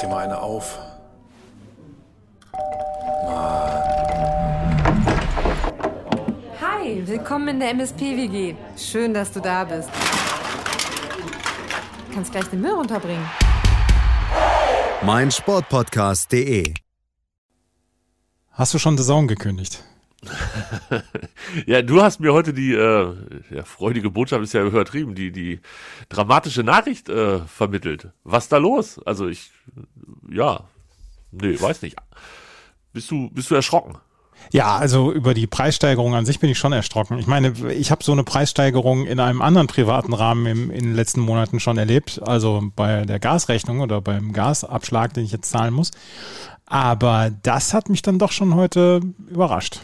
dir mal eine auf. Hi, willkommen in der MSP-WG. Schön, dass du da bist. Du kannst gleich den Müll runterbringen. mein Sportpodcast.de. Hast du schon The Zone gekündigt? Ja, du hast mir heute die äh, ja, freudige Botschaft ist ja übertrieben, die die dramatische Nachricht äh, vermittelt. Was da los? Also ich ja, nee, weiß nicht. Bist du bist du erschrocken? Ja, also über die Preissteigerung an sich bin ich schon erschrocken. Ich meine, ich habe so eine Preissteigerung in einem anderen privaten Rahmen im, in den letzten Monaten schon erlebt, also bei der Gasrechnung oder beim Gasabschlag, den ich jetzt zahlen muss. Aber das hat mich dann doch schon heute überrascht.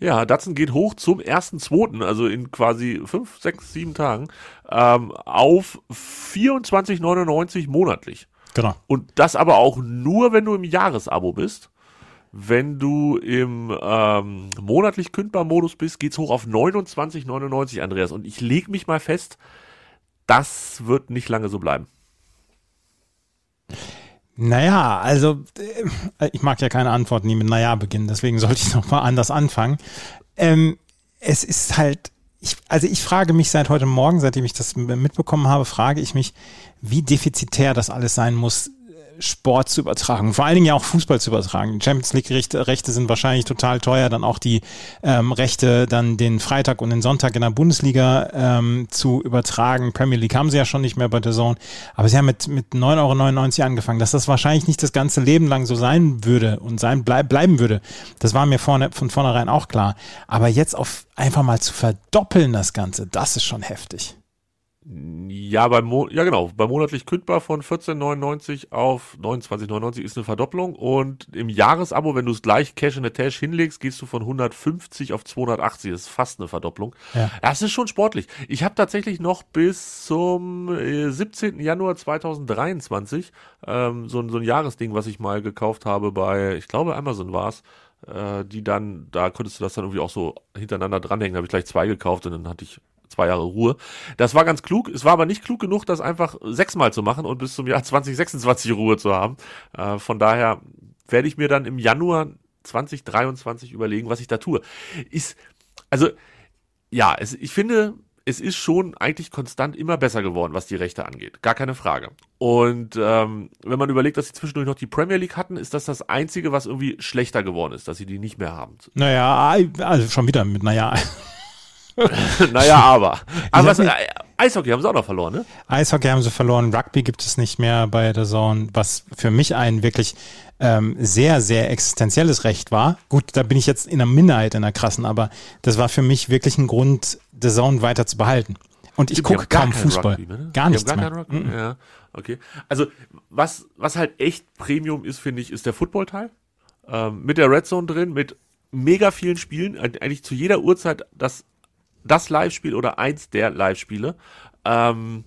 Ja, Datsun geht hoch zum ersten, zweiten, also in quasi fünf, sechs, sieben Tagen ähm, auf 24,99 monatlich. Genau. Und das aber auch nur, wenn du im Jahresabo bist. Wenn du im ähm, monatlich kündbar Modus bist, geht's hoch auf 29,99, Andreas. Und ich leg mich mal fest, das wird nicht lange so bleiben. Naja, also äh, ich mag ja keine Antworten, die mit Naja beginnen, deswegen sollte ich nochmal anders anfangen. Ähm, es ist halt, ich, also ich frage mich seit heute Morgen, seitdem ich das mitbekommen habe, frage ich mich, wie defizitär das alles sein muss, Sport zu übertragen, vor allen Dingen ja auch Fußball zu übertragen. Champions League Rechte, Rechte sind wahrscheinlich total teuer, dann auch die ähm, Rechte, dann den Freitag und den Sonntag in der Bundesliga ähm, zu übertragen. Premier League haben sie ja schon nicht mehr bei der Zone, aber sie haben mit, mit 9,99 Euro angefangen, dass das wahrscheinlich nicht das ganze Leben lang so sein würde und sein bleib, bleiben würde. Das war mir vorne, von vornherein auch klar. Aber jetzt auf einfach mal zu verdoppeln das Ganze, das ist schon heftig. Ja, beim Mo ja genau, bei monatlich kündbar von 14,99 auf 29,99 ist eine Verdopplung und im Jahresabo, wenn du es gleich Cash in the Tash hinlegst, gehst du von 150 auf 280, das ist fast eine Verdopplung. Ja. Das ist schon sportlich. Ich habe tatsächlich noch bis zum äh, 17. Januar 2023 ähm, so, ein- so ein Jahresding, was ich mal gekauft habe bei, ich glaube Amazon war's äh, die dann, da konntest du das dann irgendwie auch so hintereinander dranhängen, da habe ich gleich zwei gekauft und dann hatte ich zwei Jahre Ruhe. Das war ganz klug. Es war aber nicht klug genug, das einfach sechsmal zu machen und bis zum Jahr 2026 Ruhe zu haben. Äh, von daher werde ich mir dann im Januar 2023 überlegen, was ich da tue. Ist, also, ja, es, ich finde, es ist schon eigentlich konstant immer besser geworden, was die Rechte angeht. Gar keine Frage. Und ähm, wenn man überlegt, dass sie zwischendurch noch die Premier League hatten, ist das das Einzige, was irgendwie schlechter geworden ist, dass sie die nicht mehr haben. Naja, also schon wieder mit Naja. naja, aber. Aber was, äh, Eishockey haben sie auch noch verloren, ne? Eishockey haben sie verloren, Rugby gibt es nicht mehr bei der Zone, was für mich ein wirklich ähm, sehr, sehr existenzielles Recht war. Gut, da bin ich jetzt in der Minderheit, in der krassen, aber das war für mich wirklich ein Grund, The Zone weiter zu behalten. Und ich gucke kaum Fußball. Rugby mehr, ne? Gar nichts mehr. gar keinen Rugby. Ja, okay. Also, was, was halt echt Premium ist, finde ich, ist der Football-Teil. Ähm, mit der Red Zone drin, mit mega vielen Spielen, Eig- eigentlich zu jeder Uhrzeit das, das Live-Spiel oder eins der Live-Spiele. Ähm,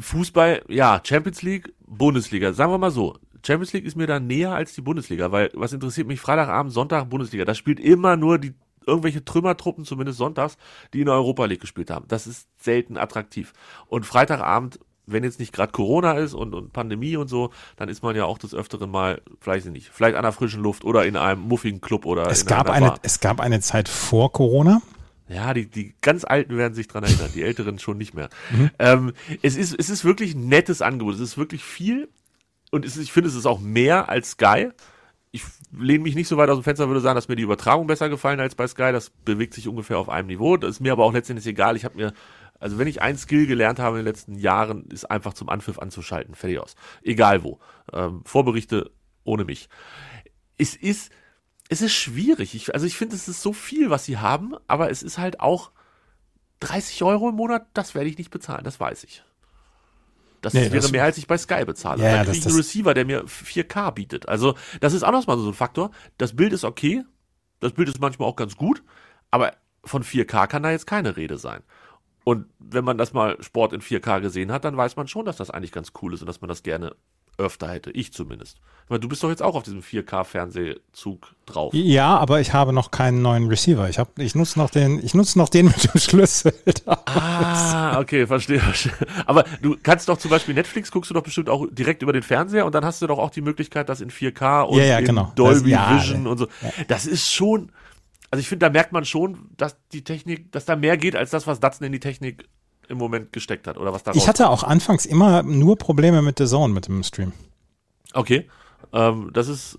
Fußball, ja, Champions League, Bundesliga. Sagen wir mal so. Champions League ist mir da näher als die Bundesliga, weil was interessiert mich Freitagabend, Sonntag, Bundesliga. Da spielt immer nur die irgendwelche Trümmertruppen, zumindest sonntags, die in der Europa League gespielt haben. Das ist selten attraktiv. Und Freitagabend, wenn jetzt nicht gerade Corona ist und, und Pandemie und so, dann ist man ja auch des Öfteren mal, vielleicht nicht, vielleicht an der frischen Luft oder in einem muffigen Club oder Es in gab, einer eine, Bar. es gab eine Zeit vor Corona. Ja, die, die ganz Alten werden sich dran erinnern, die Älteren schon nicht mehr. Ähm, es, ist, es ist wirklich ein nettes Angebot. Es ist wirklich viel und es ist, ich finde, es ist auch mehr als Sky. Ich lehne mich nicht so weit aus dem Fenster, würde sagen, dass mir die Übertragung besser gefallen als bei Sky. Das bewegt sich ungefähr auf einem Niveau. Das ist mir aber auch letztendlich egal. Ich habe mir, also wenn ich ein Skill gelernt habe in den letzten Jahren, ist einfach zum Anpfiff anzuschalten. Fertig aus. Egal wo. Ähm, Vorberichte ohne mich. Es ist, es ist schwierig. Ich, also ich finde, es ist so viel, was sie haben, aber es ist halt auch 30 Euro im Monat, das werde ich nicht bezahlen, das weiß ich. Das Nee, wäre das- mehr, als ich bei Sky bezahle. Ja, da ja, kriege ich einen Receiver, der mir 4K bietet. Also, das ist auch noch mal so ein Faktor. Das Bild ist okay, das Bild ist manchmal auch ganz gut, aber von 4K kann da jetzt keine Rede sein. Und wenn man das mal Sport in 4K gesehen hat, dann weiß man schon, dass das eigentlich ganz cool ist und dass man das gerne öfter hätte. Ich zumindest. Weil du bist doch jetzt auch auf diesem 4K-Fernsehzug drauf. Ja, aber ich habe noch keinen neuen Receiver. Ich, hab, ich nutze noch den, ich nutze noch den mit dem Schlüssel. ah, okay, verstehe. Aber du kannst doch zum Beispiel Netflix, guckst du doch bestimmt auch direkt über den Fernseher und dann hast du doch auch die Möglichkeit, das in 4K und Ja, ja, genau. Dolby Das- ja, Vision und so. Das ist schon, also ich finde, da merkt man schon, dass die Technik, dass da mehr geht als das, was Datsun in die Technik im Moment gesteckt hat oder was da Ich hatte auch anfangs immer nur Probleme mit The Zone, mit dem Stream. Okay. Ähm, das ist.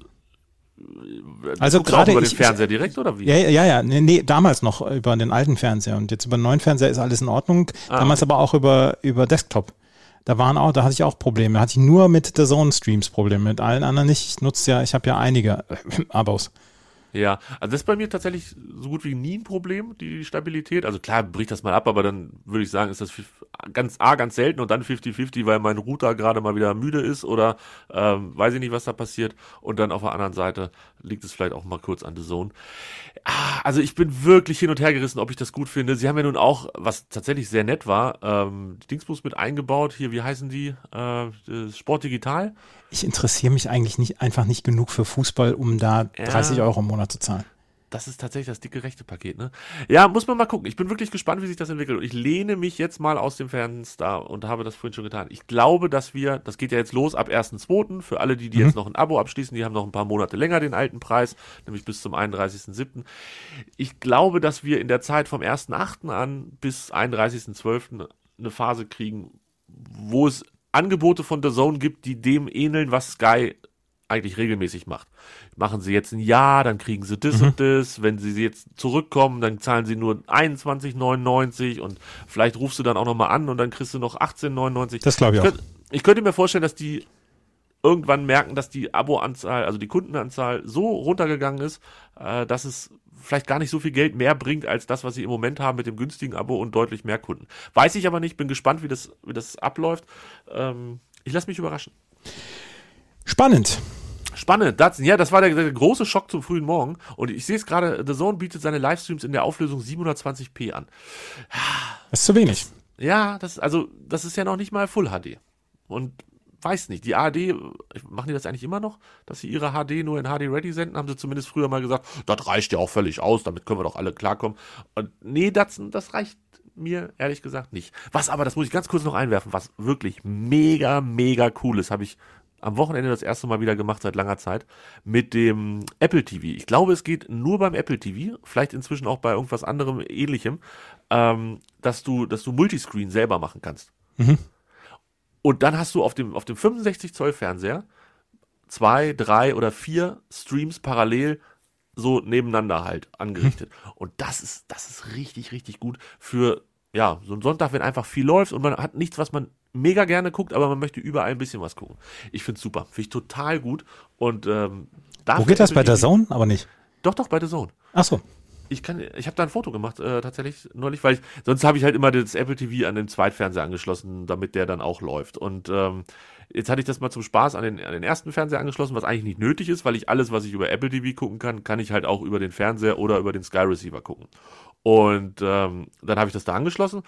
Also du auch gerade über ich- den Fernseher direkt oder wie? Ja, ja, ja, nee, nee, damals noch über den alten Fernseher und jetzt über den neuen Fernseher ist alles in Ordnung. Ah, damals aber auch über, über Desktop. Da waren auch, da hatte ich auch Probleme. Da hatte ich nur mit The Zone Streams Probleme, mit allen anderen nicht. Ich nutze ja, ich habe ja einige äh, Abos. Ja, also das ist bei mir tatsächlich so gut wie nie ein Problem, die Stabilität. Also klar, bricht das mal ab, aber dann würde ich sagen, ist das ganz A, ganz selten und dann 50-50, weil mein Router gerade mal wieder müde ist oder ähm, weiß ich nicht, was da passiert. Und dann auf der anderen Seite liegt es vielleicht auch mal kurz an The Zone. Ah, also ich bin wirklich hin und her gerissen, ob ich das gut finde. Sie haben ja nun auch, was tatsächlich sehr nett war, ähm, Dingsbus mit eingebaut. Hier, wie heißen die? Äh, das Sport Digital. Ich interessiere mich eigentlich nicht, einfach nicht genug für Fußball, um da Ja. 30 Euro im Monat zu zahlen. Das ist tatsächlich das dicke rechte Paket, ne? Ja, muss man mal gucken. Ich bin wirklich gespannt, wie sich das entwickelt. Und ich lehne mich jetzt mal aus dem Fenster und habe das vorhin schon getan. Ich glaube, dass wir, das geht ja jetzt los ab 1.2. Für alle, die, die jetzt noch ein Abo abschließen, die haben noch ein paar Monate länger den alten Preis, nämlich bis zum 31.7. Ich glaube, dass wir in der Zeit vom 1.8. an bis 31.12. eine Phase kriegen, wo es Angebote von The Zone gibt, die dem ähneln, was Sky eigentlich regelmäßig macht. Machen sie jetzt ein Jahr, dann kriegen sie das und das. Wenn sie jetzt zurückkommen, dann zahlen sie nur 21,99 und vielleicht rufst du dann auch nochmal an und dann kriegst du noch 18,99. Das glaube ich auch. Könnt, ich könnte mir vorstellen, dass die irgendwann merken, dass die Abo-Anzahl, also die Kundenanzahl so runtergegangen ist, äh, dass es vielleicht gar nicht so viel Geld mehr bringt als das, was sie im Moment haben mit dem günstigen Abo und deutlich mehr Kunden. Weiß ich aber nicht, bin gespannt, wie das, wie das abläuft. Ähm, ich lasse mich überraschen. Spannend. Spannend, Datsun. Ja, das war der, der große Schock zum frühen Morgen. Und ich sehe es gerade, The Zone bietet seine Livestreams in der Auflösung 720p an. Das ist zu wenig. Ja, das, also, das ist ja noch nicht mal Full HD. Und weiß nicht, die ARD, machen die das eigentlich immer noch, dass sie ihre HD nur in HD Ready senden? Haben sie zumindest früher mal gesagt, das reicht ja auch völlig aus, damit können wir doch alle klarkommen. Und nee, Datsun, das reicht mir ehrlich gesagt nicht. Was aber, das muss ich ganz kurz noch einwerfen, was wirklich mega, mega cool ist, habe ich am Wochenende das erste Mal wieder gemacht seit langer Zeit mit dem Apple TV. Ich glaube, es geht nur beim Apple TV, vielleicht inzwischen auch bei irgendwas anderem ähnlichem, ähm, dass du, dass du Multiscreen selber machen kannst. Und dann hast du auf dem, auf dem 65 Zoll Fernseher zwei, drei oder vier Streams parallel so nebeneinander halt angerichtet. Und das ist, das ist richtig, richtig gut für, ja, so ein Sonntag, wenn einfach viel läuft und man hat nichts, was man mega gerne guckt, aber man möchte überall ein bisschen was gucken. Ich find's super. Finde ich total gut. Und ähm, Wo geht das bei der Zone? Aber nicht. Doch, doch, bei der Zone. Ach so. Ich kann, ich habe da ein Foto gemacht, äh, tatsächlich neulich, weil ich, sonst habe ich halt immer das Apple TV an den Zweitfernseher angeschlossen, damit der dann auch läuft. Und ähm, jetzt hatte ich das mal zum Spaß an den, an den ersten Fernseher angeschlossen, was eigentlich nicht nötig ist, weil ich alles, was ich über Apple TV gucken kann, kann ich halt auch über den Fernseher oder über den Sky Receiver gucken. Und ähm, dann habe ich das da angeschlossen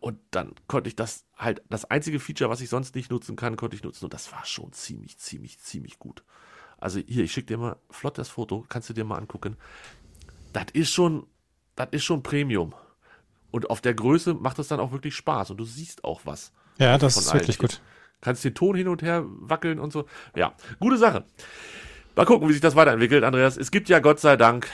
und dann konnte ich das halt, das einzige Feature, was ich sonst nicht nutzen kann, konnte ich nutzen. Und das war schon ziemlich, ziemlich, ziemlich gut. Also hier, ich schicke dir mal flott das Foto, kannst du dir mal angucken. Das ist schon, das ist schon Premium. Und auf der Größe macht es dann auch wirklich Spaß und du siehst auch was. Ja, das ist wirklich gut. Kannst den Ton hin und her wackeln und so. Ja, gute Sache. Mal gucken, wie sich das weiterentwickelt, Andreas. Es gibt ja Gott sei Dank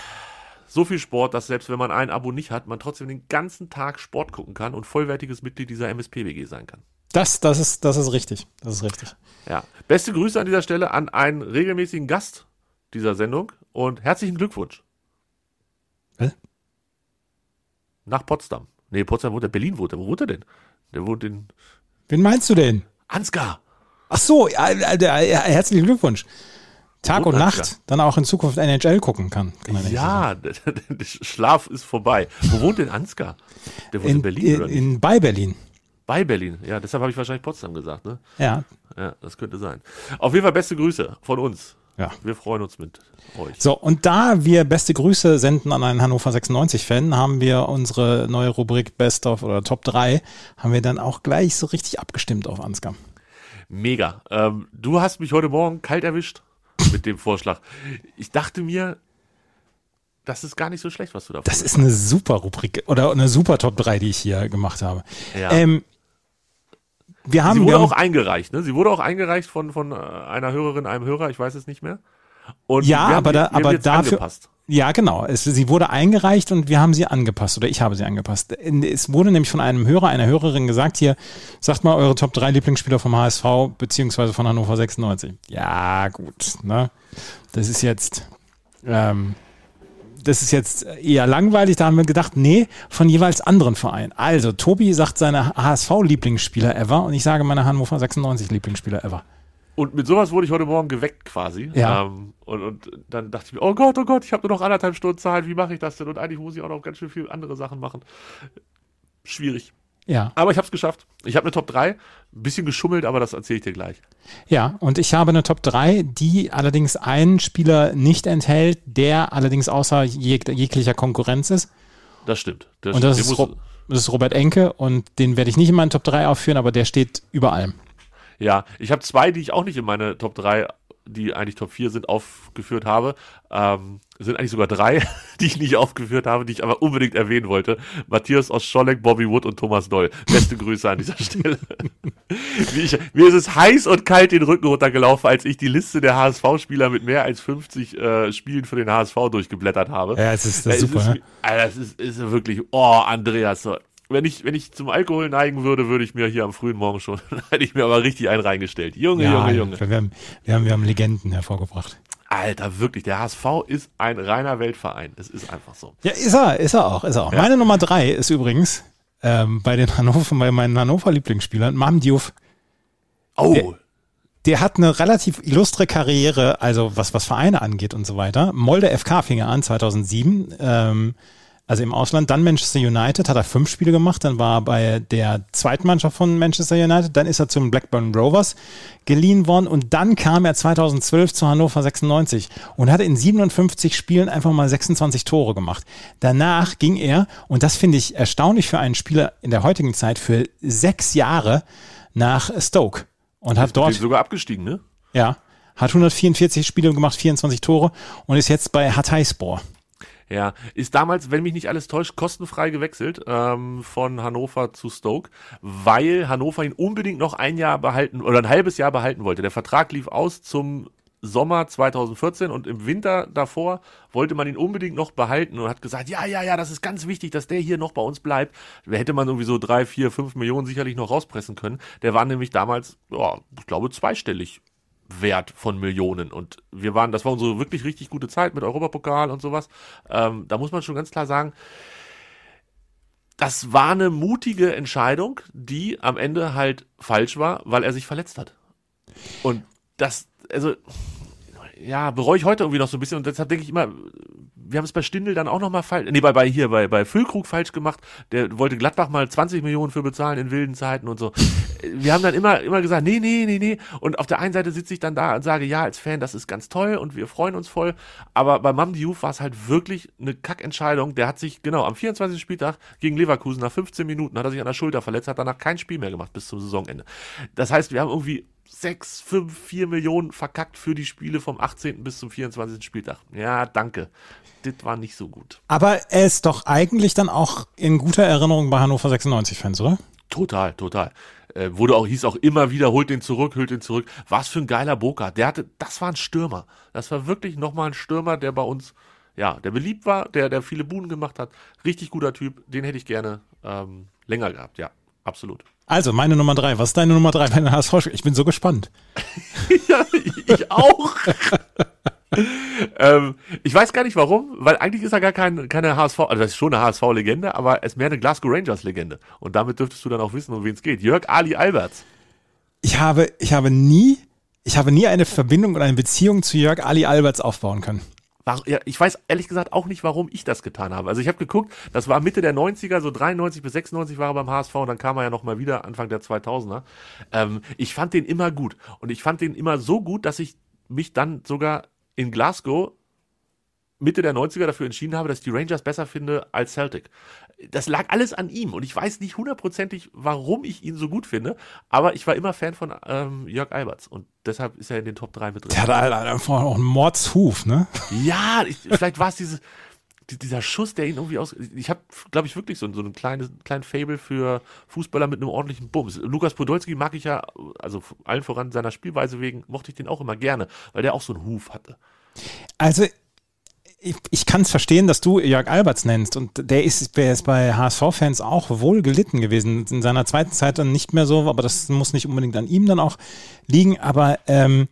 so viel Sport, dass selbst wenn man ein Abo nicht hat, man trotzdem den ganzen Tag Sport gucken kann und vollwertiges Mitglied dieser MSP-WG sein kann. Das, das ist, das ist richtig. Das ist richtig. Ja. Beste Grüße an dieser Stelle an einen regelmäßigen Gast dieser Sendung und herzlichen Glückwunsch. Hä? Nach Potsdam. Nee, Potsdam wohnt er, Berlin wohnt er. Wo wohnt er denn? Der wohnt in Wen meinst du denn? Ansgar. Ach so, ja, ja, ja, ja, herzlichen Glückwunsch. Tag und Wunderbar. Nacht dann auch in Zukunft NHL gucken kann. kann Ja, Schlaf ist vorbei. Wo wohnt denn Ansgar? Der wohnt in, In, Berlin in, oder nicht? in, bei Berlin. Bei Berlin. Ja, deshalb habe ich wahrscheinlich Potsdam gesagt, ne? Ja. Ja, das könnte sein. Auf jeden Fall beste Grüße von uns. Ja. Wir freuen uns mit euch. So, und da wir beste Grüße senden an einen Hannover 96-Fan, haben wir unsere neue Rubrik Best of oder Top 3, haben wir dann auch gleich so richtig abgestimmt auf Ansgar. Mega. Ähm, du hast mich heute Morgen kalt erwischt mit dem Vorschlag. Ich dachte mir, das ist gar nicht so schlecht, was du da Das ist eine super Rubrik oder eine super Top 3, die ich hier gemacht habe. Ja. Ähm, wir haben, Sie wurde wir haben, auch eingereicht, ne? Sie wurde auch eingereicht von, von äh, einer Hörerin, einem Hörer, ich weiß es nicht mehr. Und Ja, wir haben aber da- haben aber dafür- angepasst. Ja, genau. Es, sie wurde eingereicht und wir haben sie angepasst oder ich habe sie angepasst. Es wurde nämlich von einem Hörer, einer Hörerin gesagt, hier, sagt mal eure Top 3 Lieblingsspieler vom HSV beziehungsweise von Hannover 96. Ja, gut. Ne? Das ist jetzt, ähm, das ist jetzt eher langweilig. Da haben wir gedacht, nee, von jeweils anderen Vereinen. Also, Tobi sagt seine HSV-Lieblingsspieler ever und ich sage meine Hannover 96 Lieblingsspieler ever. Und mit sowas wurde ich heute Morgen geweckt quasi. Ja. Ähm, und, und dann dachte ich mir, oh Gott, oh Gott, ich habe nur noch anderthalb Stunden Zeit, wie mache ich das denn? Und eigentlich muss ich auch noch ganz schön viele andere Sachen machen. Schwierig. Ja. Aber ich habe es geschafft. Ich habe eine Top 3. Ein bisschen geschummelt, aber das erzähle ich dir gleich. Ja, und ich habe eine Top 3, die allerdings einen Spieler nicht enthält, der allerdings außer jeg jeglicher Konkurrenz ist. Das stimmt. Das Und das stimmt. ist, das ist Robert Enke und den werde ich nicht in meinen Top 3 aufführen, aber der steht über allem. Ja, ich habe zwei, die ich auch nicht in meine Top 3, die eigentlich Top 4 sind, aufgeführt habe. Ähm, es sind eigentlich sogar drei, die ich nicht aufgeführt habe, die ich aber unbedingt erwähnen wollte. Matthias aus Scholleck, Bobby Wood und Thomas Doll. Beste Grüße an dieser Stelle. Wie ich, mir ist es heiß und kalt den Rücken runtergelaufen, als ich die Liste der HSV-Spieler mit mehr als 50 äh, Spielen für den HSV durchgeblättert habe. Ja, es ist, das ist super. Ist, ne? Alter, das ist, ist wirklich, oh, Andreas, so. wenn ich, wenn ich zum Alkohol neigen würde, würde ich mir hier am frühen Morgen schon, hätte ich mir aber richtig einen reingestellt. Junge, Ja, Junge, Junge. Wir haben, wir, haben, wir haben Legenden hervorgebracht. Alter, wirklich, der HSV ist ein reiner Weltverein. Es ist einfach so. Ja, ist er, ist er auch, ist er auch. Ja. Meine Nummer 3 ist übrigens ähm, bei den Hannover, bei meinen Hannover-Lieblingsspielern, Mam Diouf. Oh, Der- Der hat eine relativ illustre Karriere, also was, was Vereine angeht und so weiter. Molde FK fing er an 2007, ähm, also im Ausland. Dann Manchester United, hat er fünf Spiele gemacht. Dann war er bei der zweiten Mannschaft von Manchester United. Dann ist er zum Blackburn Rovers geliehen worden. Und dann kam er 2012 zu Hannover 96 und hat in 57 Spielen einfach mal 26 Tore gemacht. Danach ging er, und das finde ich erstaunlich für einen Spieler in der heutigen Zeit, für sechs Jahre nach Stoke. Und hat dort dort sogar abgestiegen, ne? ja, hat 144 Spiele gemacht, 24 Tore und ist jetzt bei Hatayspor. Ja, ist damals, wenn mich nicht alles täuscht, kostenfrei gewechselt ähm, von Hannover zu Stoke, weil Hannover ihn unbedingt noch ein Jahr behalten oder ein halbes Jahr behalten wollte. Der Vertrag lief aus zum Sommer 2014 und im Winter davor wollte man ihn unbedingt noch behalten und hat gesagt, ja, ja, ja, das ist ganz wichtig, dass der hier noch bei uns bleibt. Da hätte man irgendwie so drei, vier, fünf Millionen sicherlich noch rauspressen können. Der war nämlich damals, ja, ich glaube, zweistellig Wert von Millionen. Und wir waren, das war unsere wirklich richtig gute Zeit mit Europapokal und sowas. Ähm, da muss man schon ganz klar sagen, das war eine mutige Entscheidung, die am Ende halt falsch war, weil er sich verletzt hat. Und das, also, ja, bereue ich heute irgendwie noch so ein bisschen und deshalb denke ich immer, wir haben es bei Stindl dann auch nochmal falsch, nee, bei, bei hier, bei, bei Füllkrug falsch gemacht, der wollte Gladbach mal 20 Millionen für bezahlen in wilden Zeiten und so. Wir haben dann immer, immer gesagt, nee, nee, nee, nee. Und auf der einen Seite sitze ich dann da und sage, ja, als Fan, das ist ganz toll und wir freuen uns voll. Aber bei Mam Diouf war es halt wirklich eine Kackentscheidung. Der hat sich, genau, am 24. Spieltag gegen Leverkusen nach 15 Minuten hat er sich an der Schulter verletzt, hat danach kein Spiel mehr gemacht bis zum Saisonende. Das heißt, wir haben irgendwie sechs, fünf, vier Millionen verkackt für die Spiele vom 18. bis zum 24. Spieltag. Ja, danke. Das war nicht so gut. Aber er ist doch eigentlich dann auch in guter Erinnerung bei Hannover 96-Fans, oder? Total, total. Äh, wurde auch, hieß auch immer wieder, holt den zurück, holt den zurück. Was für ein geiler Boka. Der hatte, das war ein Stürmer. Das war wirklich nochmal ein Stürmer, der bei uns, ja, der beliebt war, der, der viele Buden gemacht hat. Richtig guter Typ. Den hätte ich gerne ähm, länger gehabt. Ja, absolut. Also, meine Nummer drei. Was ist deine Nummer drei bei den HSV? Ich bin so gespannt. ja, ich auch. ähm, ich weiß gar nicht warum, weil eigentlich ist er gar kein, keine HSV, also das ist schon eine HSV-Legende, aber es ist mehr eine Glasgow Rangers-Legende. Und damit dürftest du dann auch wissen, um wen es geht. Jörg Ali Alberts. Ich habe, ich habe nie, ich habe nie eine Verbindung oder eine Beziehung zu Jörg Ali Alberts aufbauen können. Ich weiß ehrlich gesagt auch nicht, warum ich das getan habe. Also ich habe geguckt, das war Mitte der 90er, so 93 bis 96 war er beim HSV und dann kam er ja nochmal wieder Anfang der 2000er. Ähm, ich fand den immer gut und ich fand den immer so gut, dass ich mich dann sogar in Glasgow Mitte der 90er dafür entschieden habe, dass ich die Rangers besser finde als Celtic. Das lag alles an ihm und ich weiß nicht hundertprozentig, warum ich ihn so gut finde, aber ich war immer Fan von ähm, Jörg Alberts und deshalb ist er in den Top 3 mit drin. Der hat halt einfach auch einen Mordshuf, ne? Ja, ich, vielleicht war es dieses, dieser Schuss, der ihn irgendwie aus. Ich habe, glaube ich, wirklich so, so einen kleinen, kleinen Fable für Fußballer mit einem ordentlichen Bums. Lukas Podolski mag ich ja, also allen voran seiner Spielweise wegen, mochte ich den auch immer gerne, weil der auch so einen Huf hatte. Also ich, ich kann es verstehen, dass du Jörg Alberts nennst und der ist, der ist bei HSV-Fans auch wohl gelitten gewesen. In seiner zweiten Zeit dann nicht mehr so, aber das muss nicht unbedingt an ihm dann auch liegen. Aber ähm,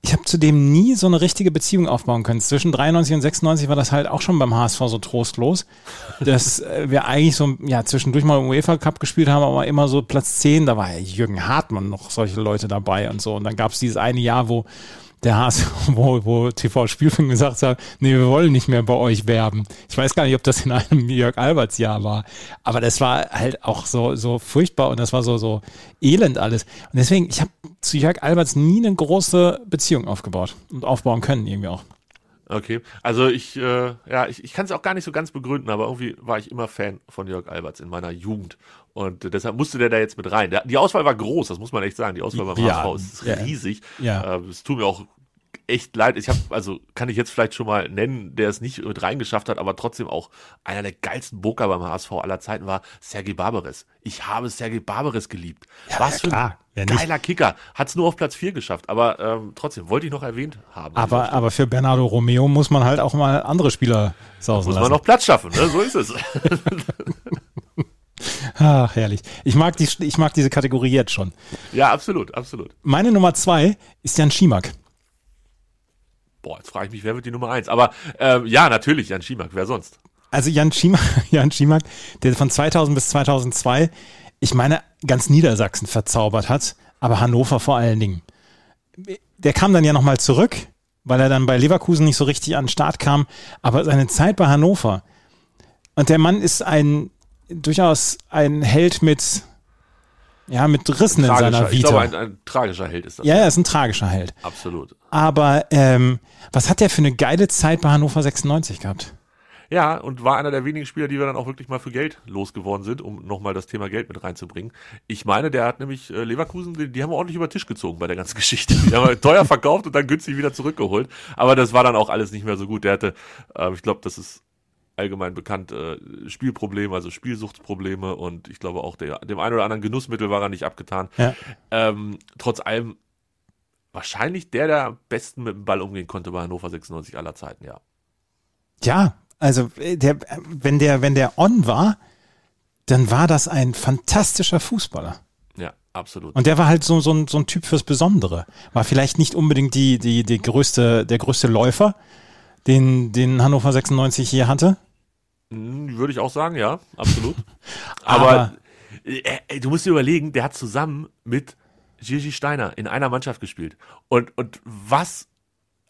ich habe zudem nie so eine richtige Beziehung aufbauen können. Zwischen 93 und 96 war das halt auch schon beim HSV so trostlos, dass äh, wir eigentlich so ja zwischendurch mal im UEFA Cup gespielt haben, aber immer so Platz 10, da war ja Jürgen Hartmann noch solche Leute dabei und so. Und dann gab es dieses eine Jahr, wo der HSV, wo, wo TV Spielfilm gesagt hat, nee, wir wollen nicht mehr bei euch werben. Ich weiß gar nicht, ob das in einem Jörg Alberts Jahr war, aber das war halt auch so, so furchtbar und das war so, so elend alles. Und deswegen, ich habe zu Jörg Alberts nie eine große Beziehung aufgebaut und aufbauen können irgendwie auch. Okay, also ich, äh, ja, ich, ich kann es auch gar nicht so ganz begründen, aber irgendwie war ich immer Fan von Jörg Alberts in meiner Jugend und deshalb musste der da jetzt mit rein. Die Auswahl war groß, das muss man echt sagen. Die Auswahl beim ja, HSV ist ja, riesig. Ja. Äh, es tut mir auch echt leid. Ich habe, also kann ich jetzt vielleicht schon mal nennen, der es nicht mit reingeschafft hat, aber trotzdem auch einer der geilsten Boker beim HSV aller Zeiten war Sergei Barbares. Ich habe Sergei Barbares geliebt. Ja, Was für ein ja, geiler Kicker. Hat es nur auf Platz 4 geschafft, aber ähm, trotzdem wollte ich noch erwähnt haben. Aber, aber für Bernardo Romeo muss man halt auch mal andere Spieler sausen Muss lassen. man noch Platz schaffen, ne? so ist es. Ach, herrlich. Ich mag, die, ich mag diese Kategorie jetzt schon. Ja, absolut, absolut. Meine Nummer zwei ist Jan Schimak. Boah, jetzt frage ich mich, wer wird die Nummer eins? Aber ähm, ja, natürlich, Jan Schimak, wer sonst? Also Jan Schimak, Jan Schimak, der von 2000 bis 2002, ich meine, ganz Niedersachsen verzaubert hat, aber Hannover vor allen Dingen. Der kam dann ja nochmal zurück, weil er dann bei Leverkusen nicht so richtig an den Start kam, aber seine Zeit bei Hannover. Und der Mann ist ein durchaus ein Held mit ja, mit Rissen in seiner Vita. Ich glaube, ein, ein, tragischer Held ist das. Ja, er ist ein tragischer Held. Absolut. Aber ähm, was hat der für eine geile Zeit bei Hannover 96 gehabt? Ja, und war einer der wenigen Spieler, die wir dann auch wirklich mal für Geld losgeworden sind, um nochmal das Thema Geld mit reinzubringen. Ich meine, der hat nämlich äh, Leverkusen, die, die haben wir ordentlich über den Tisch gezogen bei der ganzen Geschichte. Die haben wir teuer verkauft und dann günstig wieder zurückgeholt. Aber das war dann auch alles nicht mehr so gut. Der hatte, äh, ich glaube, das ist allgemein bekannt, äh, Spielprobleme, also Spielsuchtsprobleme und ich glaube auch der, dem einen oder anderen Genussmittel war er nicht abgetan. Ja. Ähm, trotz allem wahrscheinlich der, der am besten mit dem Ball umgehen konnte bei Hannover 96 aller Zeiten, ja. Ja, also äh, der, wenn der, wenn der on war, dann war das ein fantastischer Fußballer. Ja, absolut. Und der war halt so, so, ein, so ein Typ fürs Besondere. War vielleicht nicht unbedingt die, die, die größte, der größte Läufer, den, den Hannover 96 hier hatte. Hm, würde ich auch sagen, ja, absolut. Aber, Aber äh, äh, du musst dir überlegen, der hat zusammen mit Gigi Steiner in einer Mannschaft gespielt. Und, und was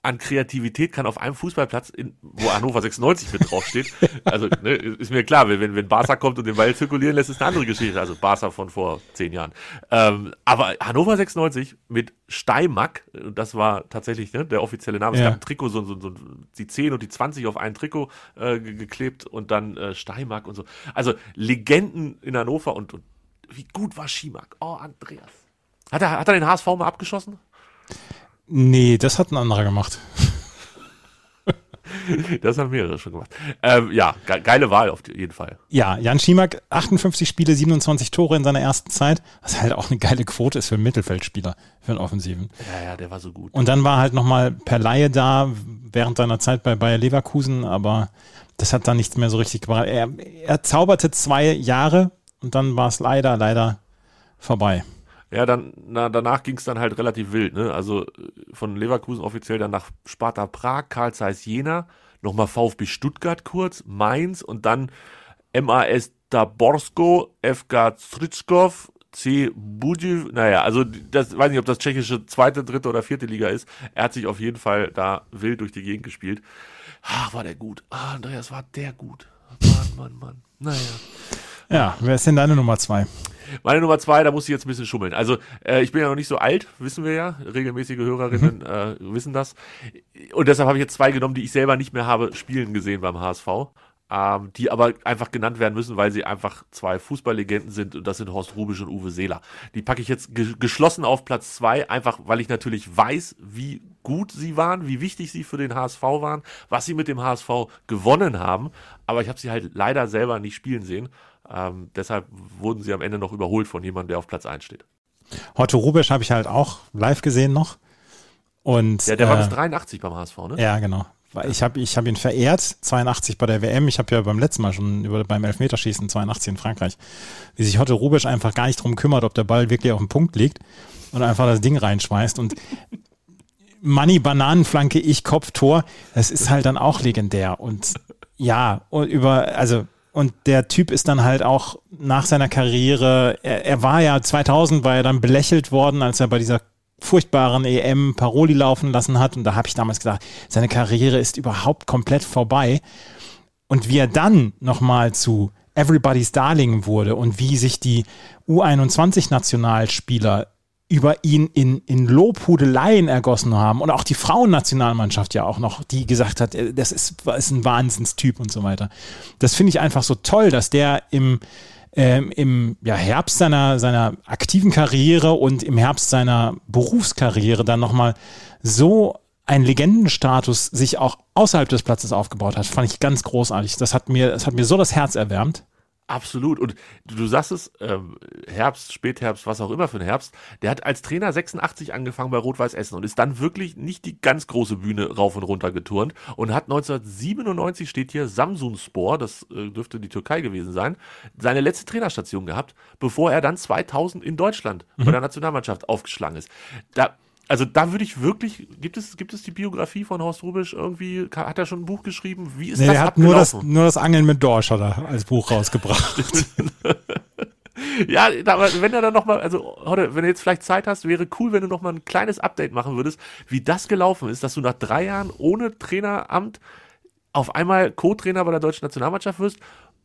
an Kreativität kann auf einem Fußballplatz, in, wo Hannover 96 mit draufsteht. Also ne, ist mir klar, wenn, wenn Barca kommt und den Ball zirkulieren lässt, ist eine andere Geschichte. Also Barca von vor zehn Jahren. Ähm, aber Hannover 96 mit Steimack, das war tatsächlich ne, der offizielle Name. Ja. Es gab ein Trikot, so, so, so die 10 und die 20 auf ein Trikot äh, geklebt und dann äh, Steimack und so. Also Legenden in Hannover und, und wie gut war Schimak? Oh, Andreas. Hat er, hat er den HSV mal abgeschossen? Nee, das hat ein anderer gemacht. Das haben mehrere schon gemacht. Ähm, ja, ge geile Wahl auf jeden Fall. Ja, Jan Schimak, 58 Spiele, 27 Tore in seiner ersten Zeit, was halt auch eine geile Quote ist für einen Mittelfeldspieler, für einen Offensiven. Ja, ja, der war so gut. Und dann war halt nochmal per Laie da während seiner Zeit bei Bayer Leverkusen, aber das hat dann nichts mehr so richtig gebracht. Er, er zauberte zwei Jahre und dann war es leider, leider vorbei. Ja, dann na, danach ging es dann halt relativ wild. Ne? Also äh, von Leverkusen offiziell dann nach Sparta Prag, Karl Zeiss Jena, nochmal VfB Stuttgart kurz, Mainz und dann MAS Daborsko, FK Stritschkov, C. Budiv, naja, also das weiß nicht, ob das tschechische zweite, dritte oder vierte Liga ist. Er hat sich auf jeden Fall da wild durch die Gegend gespielt. Ach, war der gut. Ah, Andreas, war der gut. Mann, Mann, Mann. Naja. Ja, wer ist denn deine Nummer zwei? Meine Nummer zwei, da muss ich jetzt ein bisschen schummeln. Also äh, ich bin ja noch nicht so alt, wissen wir ja. Regelmäßige Hörerinnen mhm. äh, wissen das. Und deshalb habe ich jetzt zwei genommen, die ich selber nicht mehr habe spielen gesehen beim HSV ähm, die aber einfach genannt werden müssen, weil sie einfach zwei Fußballlegenden sind und das sind Horst Rubisch und Uwe Seeler. Die packe ich jetzt ge geschlossen auf Platz zwei, einfach weil ich natürlich weiß, wie gut sie waren, wie wichtig sie für den HSV waren, was sie mit dem HSV gewonnen haben, aber ich habe sie halt leider selber nicht spielen sehen. Ähm, deshalb wurden sie am Ende noch überholt von jemandem, der auf Platz 1 steht. Otto Rubisch habe ich halt auch live gesehen noch. Und, ja, der war bis 83 beim HSV, ne? Ja, genau. Ich habe ich hab ihn verehrt, 82 bei der WM. Ich habe ja beim letzten Mal schon über, beim Elfmeterschießen 82 in Frankreich, wie sich Hotte Rubisch einfach gar nicht drum kümmert, ob der Ball wirklich auf dem Punkt liegt und einfach das Ding reinschmeißt. Und Money, Bananenflanke, ich Kopf, Tor, das ist halt dann auch legendär. Und ja, und über, also und der Typ ist dann halt auch nach seiner Karriere, er, er, war ja 2000, war er dann belächelt worden, als er bei dieser furchtbaren EM Paroli laufen lassen hat. Und da habe ich damals gesagt, seine Karriere ist überhaupt komplett vorbei. Und wie er dann nochmal zu Everybody's Darling wurde und wie sich die U21-Nationalspieler über ihn in, in Lobhudeleien ergossen haben und auch die Frauennationalmannschaft ja auch noch, die gesagt hat, äh, das ist, ist ein Wahnsinnstyp und so weiter. Das finde ich einfach so toll, dass der im, ähm, im ja, Herbst seiner, seiner aktiven Karriere und im Herbst seiner Berufskarriere dann nochmal so ein Legendenstatus sich auch außerhalb des Platzes aufgebaut hat, fand ich ganz großartig. Das hat mir, das hat mir so das Herz erwärmt. Absolut. Und du, sagst es, ähm, Herbst, Spätherbst, was auch immer für ein Herbst, der hat als Trainer 86 angefangen bei Rot-Weiß Essen und ist dann wirklich nicht die ganz große Bühne rauf und runter geturnt und hat 1997 steht hier Samsun Spor, das äh, dürfte die Türkei gewesen sein, seine letzte Trainerstation gehabt, bevor er dann 2000 in Deutschland mhm. bei der Nationalmannschaft aufgeschlagen ist. Da also da würde ich wirklich, gibt es, gibt es die Biografie von Horst Rubisch irgendwie, hat er schon ein Buch geschrieben? Wie ist nee, das er hat nur das, nur das Angeln mit Dorsch hat er als Buch rausgebracht. ja, aber wenn er dann nochmal, also, heute, wenn du jetzt vielleicht Zeit hast, wäre cool, wenn du nochmal ein kleines Update machen würdest, wie das gelaufen ist, dass du nach drei Jahren ohne Traineramt auf einmal Co-Trainer bei der deutschen Nationalmannschaft wirst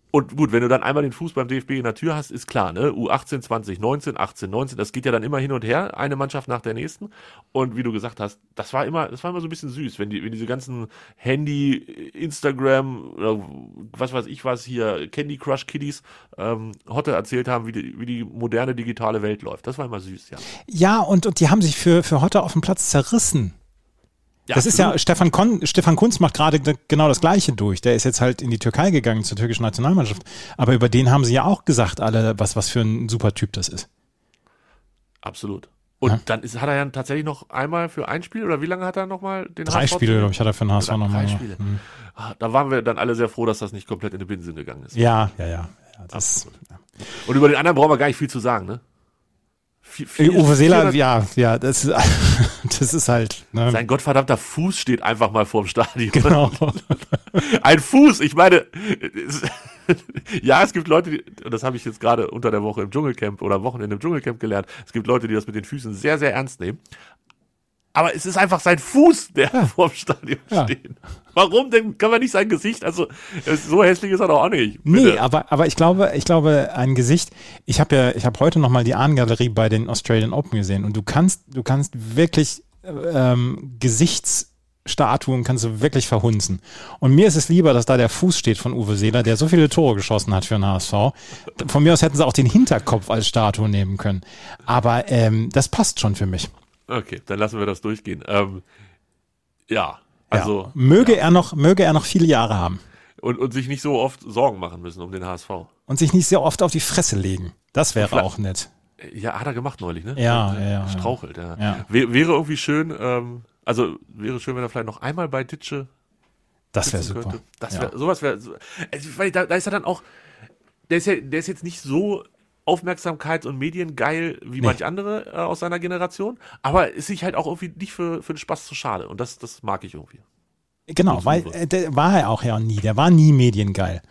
und gut, wenn du dann einmal den Fuß beim DFB in der Tür hast, ist klar, ne? U18, 20, 19, 18, 19, das geht ja dann immer hin und her, eine Mannschaft nach der nächsten. Und wie du gesagt hast, das war immer, das war immer so ein bisschen süß, wenn die, wenn diese ganzen Handy, Instagram, oder was weiß ich was hier, Candy Crush Kiddies, ähm, Hotte erzählt haben, wie die, wie die moderne digitale Welt läuft. Das war immer süß, ja. Ja, und, und die haben sich für, für Hotte auf dem Platz zerrissen. Ja, das ist ja, Stefan, Kon, Stefan Kunz macht gerade genau das Gleiche durch. Der ist jetzt halt in die Türkei gegangen, zur türkischen Nationalmannschaft. Aber über den haben sie ja auch gesagt, alle, was, was für ein super Typ das ist. Absolut. Und ja. dann ist, hat er ja tatsächlich noch einmal für ein Spiel oder wie lange hat er nochmal den Drei HSV Spiele, glaube ich, hat er für den HSV nochmal. Drei Spiele. Mhm. Da waren wir dann alle sehr froh, dass das nicht komplett in den Binsen gegangen ist. Ja, ja, ja. ja, das, ja. Und über den anderen brauchen wir gar nicht viel zu sagen, ne? Viel, viel, Uwe Seeler, ja, ja, das ist, das ist halt. Ne? Sein gottverdammter Fuß steht einfach mal vorm Stadion. Genau. Ein Fuß, ich meine, ja, es gibt Leute, die, und das habe ich jetzt gerade unter der Woche im Dschungelcamp oder Wochenende im Dschungelcamp gelernt, es gibt Leute, die das mit den Füßen sehr, sehr ernst nehmen aber es ist einfach sein Fuß, der ja. vorm Stadion ja. steht. Warum denn kann man nicht sein Gesicht? Also so hässlich ist er doch auch nicht. Bitte. Nee, aber aber ich glaube, ich glaube ein Gesicht. Ich habe ja, ich habe heute noch mal die Ahnengalerie bei den Australian Open gesehen und du kannst, du kannst wirklich ähm, Gesichtsstatuen kannst du wirklich verhunzen. Und mir ist es lieber, dass da der Fuß steht von Uwe Seeler, der so viele Tore geschossen hat für den HSV. Von mir aus hätten sie auch den Hinterkopf als Statue nehmen können. Aber ähm, das passt schon für mich. Okay, dann lassen wir das durchgehen. Ähm, ja, also. Ja. Möge ja. er noch, möge er noch viele Jahre haben. Und, und sich nicht so oft Sorgen machen müssen um den HSV. Und sich nicht sehr oft auf die Fresse legen. Das wäre auch nett. Ja, hat er gemacht neulich, ne? Ja, ja, ja. Strauchelt, ja. ja. Wäre irgendwie schön, ähm, also wäre schön, wenn er vielleicht noch einmal bei Ditsche. Das wäre super. Könnte. Das wär, ja. Sowas wäre. Also, da, da ist er dann auch. Der ist ja, der ist jetzt nicht so Aufmerksamkeit und Medien geil wie nee. manch andere äh, aus seiner Generation, aber ist sich halt auch irgendwie nicht für, für den Spaß zu schade und das, das mag ich irgendwie. Genau, weil äh, der war er auch ja nie, der war nie mediengeil.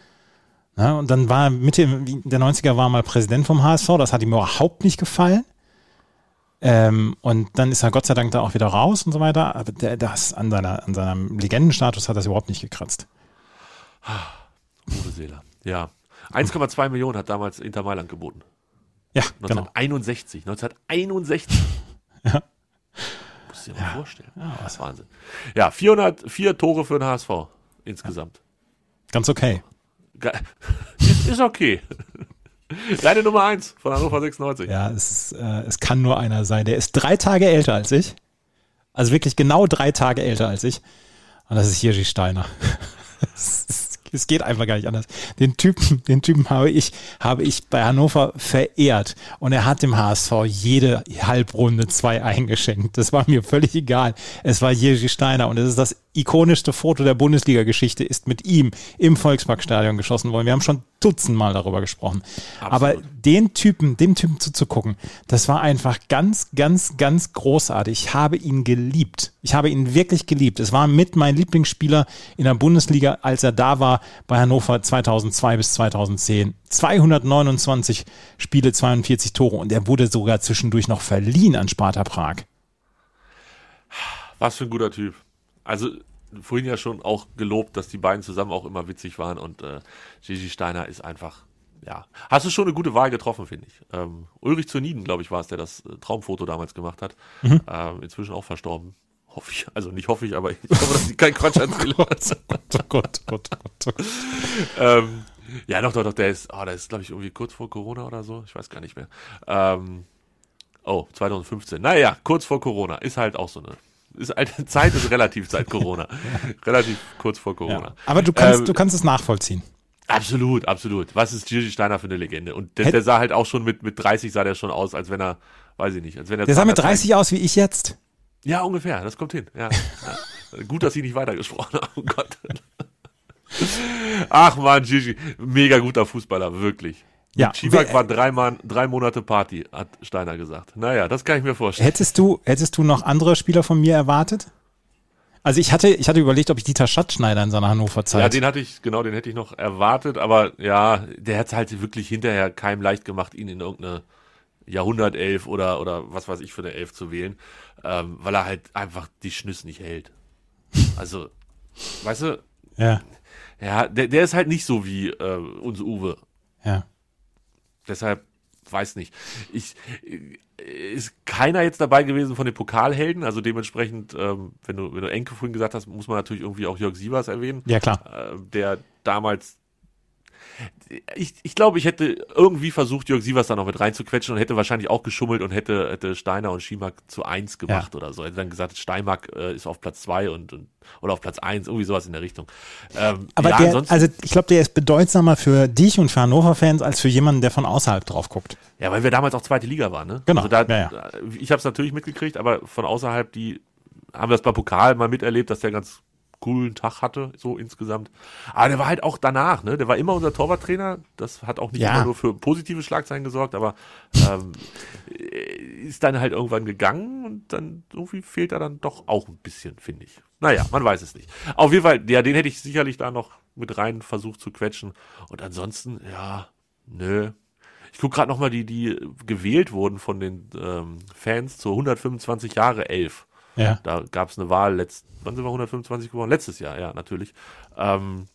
Ja, und dann war er Mitte der 90er war mal Präsident vom HSV, das hat ihm überhaupt nicht gefallen. Ähm, und dann ist er Gott sei Dank da auch wieder raus und so weiter. Aber der, das an, seiner, an seinem Legendenstatus hat das überhaupt nicht gekratzt. Uwe Seeler, ja. 1,2 Millionen hat damals Inter Mailand geboten. Ja, 1961. Genau. 1961. Ja. Musst du dir mal vorstellen. Ja, was Wahnsinn. Ja, 404 Tore für den HSV insgesamt. Ganz okay. Ist, ist okay. Deine Nummer 1 von Hannover 96. Ja, es, äh, es kann nur einer sein. Der ist drei Tage älter als ich. Also wirklich genau drei Tage älter als ich. Und das ist Jiří Steiner. Es geht einfach gar nicht anders. Den Typen, den Typen habe ich, habe ich bei Hannover verehrt. Und er hat dem HSV jede Halbrunde zwei eingeschenkt. Das war mir völlig egal. Es war Jerzy Steiner und es ist das ikonischste Foto der Bundesliga-Geschichte ist mit ihm im Volksparkstadion geschossen worden. Wir haben schon dutzendmal darüber gesprochen. Absolut. Aber den Typen, dem Typen zuzugucken, das war einfach ganz, ganz, ganz großartig. Ich habe ihn geliebt. Ich habe ihn wirklich geliebt. Es war mit mein Lieblingsspieler in der Bundesliga, als er da war bei Hannover 2002 bis 2010. 229 Spiele, 42 Tore und er wurde sogar zwischendurch noch verliehen an Sparta Prag. Was für ein guter Typ. Also vorhin ja schon auch gelobt, dass die beiden zusammen auch immer witzig waren und äh, Gigi Steiner ist einfach, ja. Hast du schon eine gute Wahl getroffen, finde ich. Ähm, Ulrich Zuniden, glaube ich, war es, der das äh, Traumfoto damals gemacht hat. Mhm. Ähm, inzwischen auch verstorben. Hoffe ich, also nicht hoffe ich, aber ich hoffe, dass ich keinen Quatsch erzähle. oh Gott, oh Gott, oh Gott, oh Gott. ähm, ja, doch, doch, doch, der ist, oh, der ist, glaube ich, irgendwie kurz vor Corona oder so. Ich weiß gar nicht mehr. Ähm, oh, 2015. Naja, kurz vor Corona. Ist halt auch so eine ist eine Zeit ist relativ seit Corona. relativ kurz vor Corona. Ja. Aber du kannst, ähm, du kannst es nachvollziehen. Absolut, absolut. Was ist Gigi Steiner für eine Legende? Und der, der, sah halt auch schon mit, mit 30 sah der schon aus, als wenn er, weiß ich nicht, als wenn er. Der sah mit 30 aus wie ich jetzt. Ja, ungefähr. Das kommt hin. Ja. ja. Gut, dass ich nicht weitergesprochen habe. Oh Gott. Ach man, Gigi, mega guter Fußballer, wirklich. Ja, Chivak war drei, Mann, drei Monate Party, hat Steiner gesagt. Naja, das kann ich mir vorstellen. Hättest du, hättest du noch andere Spieler von mir erwartet? Also ich hatte, ich hatte überlegt, ob ich Dieter Schatzschneider in seiner Hannover-Zeit. Ja, den hatte ich, genau, den hätte ich noch erwartet, aber ja, der hat es halt wirklich hinterher keinem leicht gemacht, ihn in irgendeine Jahrhundertelf oder, oder was weiß ich für eine Elf zu wählen, ähm, weil er halt einfach die Schnüss nicht hält. Also, weißt du? Ja. Ja, der, der ist halt nicht so wie äh, unser Uwe. Ja. Deshalb weiß nicht. Ich ist keiner jetzt dabei gewesen von den Pokalhelden, also dementsprechend, ähm, wenn du wenn du Enke vorhin gesagt hast, muss man natürlich irgendwie auch Jörg Sievers erwähnen. Ja klar. Äh, der damals ich, ich glaube, ich hätte irgendwie versucht, Jörg Sievers da noch mit reinzuquetschen und hätte wahrscheinlich auch geschummelt und hätte, hätte Steiner und Schimak zu eins gemacht ja. oder so. Hätte dann gesagt, Steinmark äh, ist auf Platz zwei und, und oder auf Platz eins, irgendwie sowas in der Richtung. Ähm, Aber ja, der, also ich glaube, der ist bedeutsamer für dich und für Hannover-Fans als für jemanden, der von außerhalb drauf guckt. Ja, weil wir damals auch zweite Liga waren, ne? Genau. Also da, ja, ich habe es natürlich mitgekriegt, aber von außerhalb, die haben das beim Pokal mal miterlebt, dass der ganz coolen Tag hatte, so insgesamt. Aber der war halt auch danach, ne? Der war immer unser Torwarttrainer. Das hat auch nicht ja. immer nur für positive Schlagzeilen gesorgt, aber ähm, ist dann halt irgendwann gegangen und dann irgendwie fehlt er dann doch auch ein bisschen, finde ich. Naja, man weiß es nicht. Auf jeden Fall, ja, den hätte ich sicherlich da noch mit rein versucht zu quetschen. Und ansonsten, ja, nö. Ich gucke gerade nochmal die, die gewählt wurden von den ähm, Fans zur 125 Jahre 11. Ja. Da gab es eine Wahl, letzt, wann sind wir 125 geworden? Letztes Jahr, ja, natürlich. Ähm,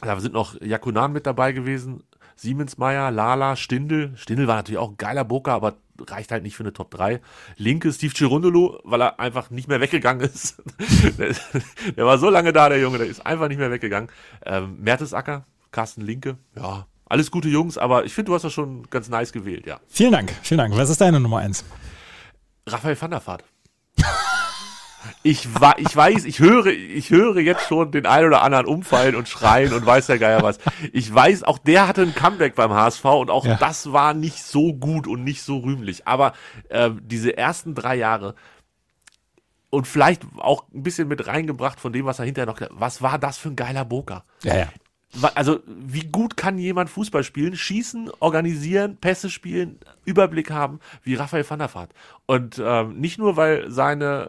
da sind noch Jakunan mit dabei gewesen, Siemensmeier, Lala, Stindel. Stindel war natürlich auch ein geiler Boker, aber reicht halt nicht für eine Top 3. Linke Steve Girondolo, weil er einfach nicht mehr weggegangen ist. der, der, war so lange da, der Junge, der ist einfach nicht mehr weggegangen. Ähm, Mertesacker, Carsten Linke, ja, alles gute Jungs, aber ich finde, du hast das schon ganz nice gewählt, ja. Vielen Dank, vielen Dank. Was ist deine Nummer 1? Raphael van der Vaart. Ich, ich weiß, ich höre, ich höre jetzt schon den einen oder anderen umfallen und schreien und weiß der Geier was. Ich weiß, auch der hatte ein Comeback beim HSV und auch ja. das war nicht so gut und nicht so rühmlich. Aber äh, diese ersten drei Jahre und vielleicht auch ein bisschen mit reingebracht von dem, was er hinterher noch, was war das für ein geiler Boker? Ja, ja also wie gut kann jemand Fußball spielen, schießen, organisieren, Pässe spielen, Überblick haben, wie Raphael van der Vaart. Und ähm, nicht nur, weil seine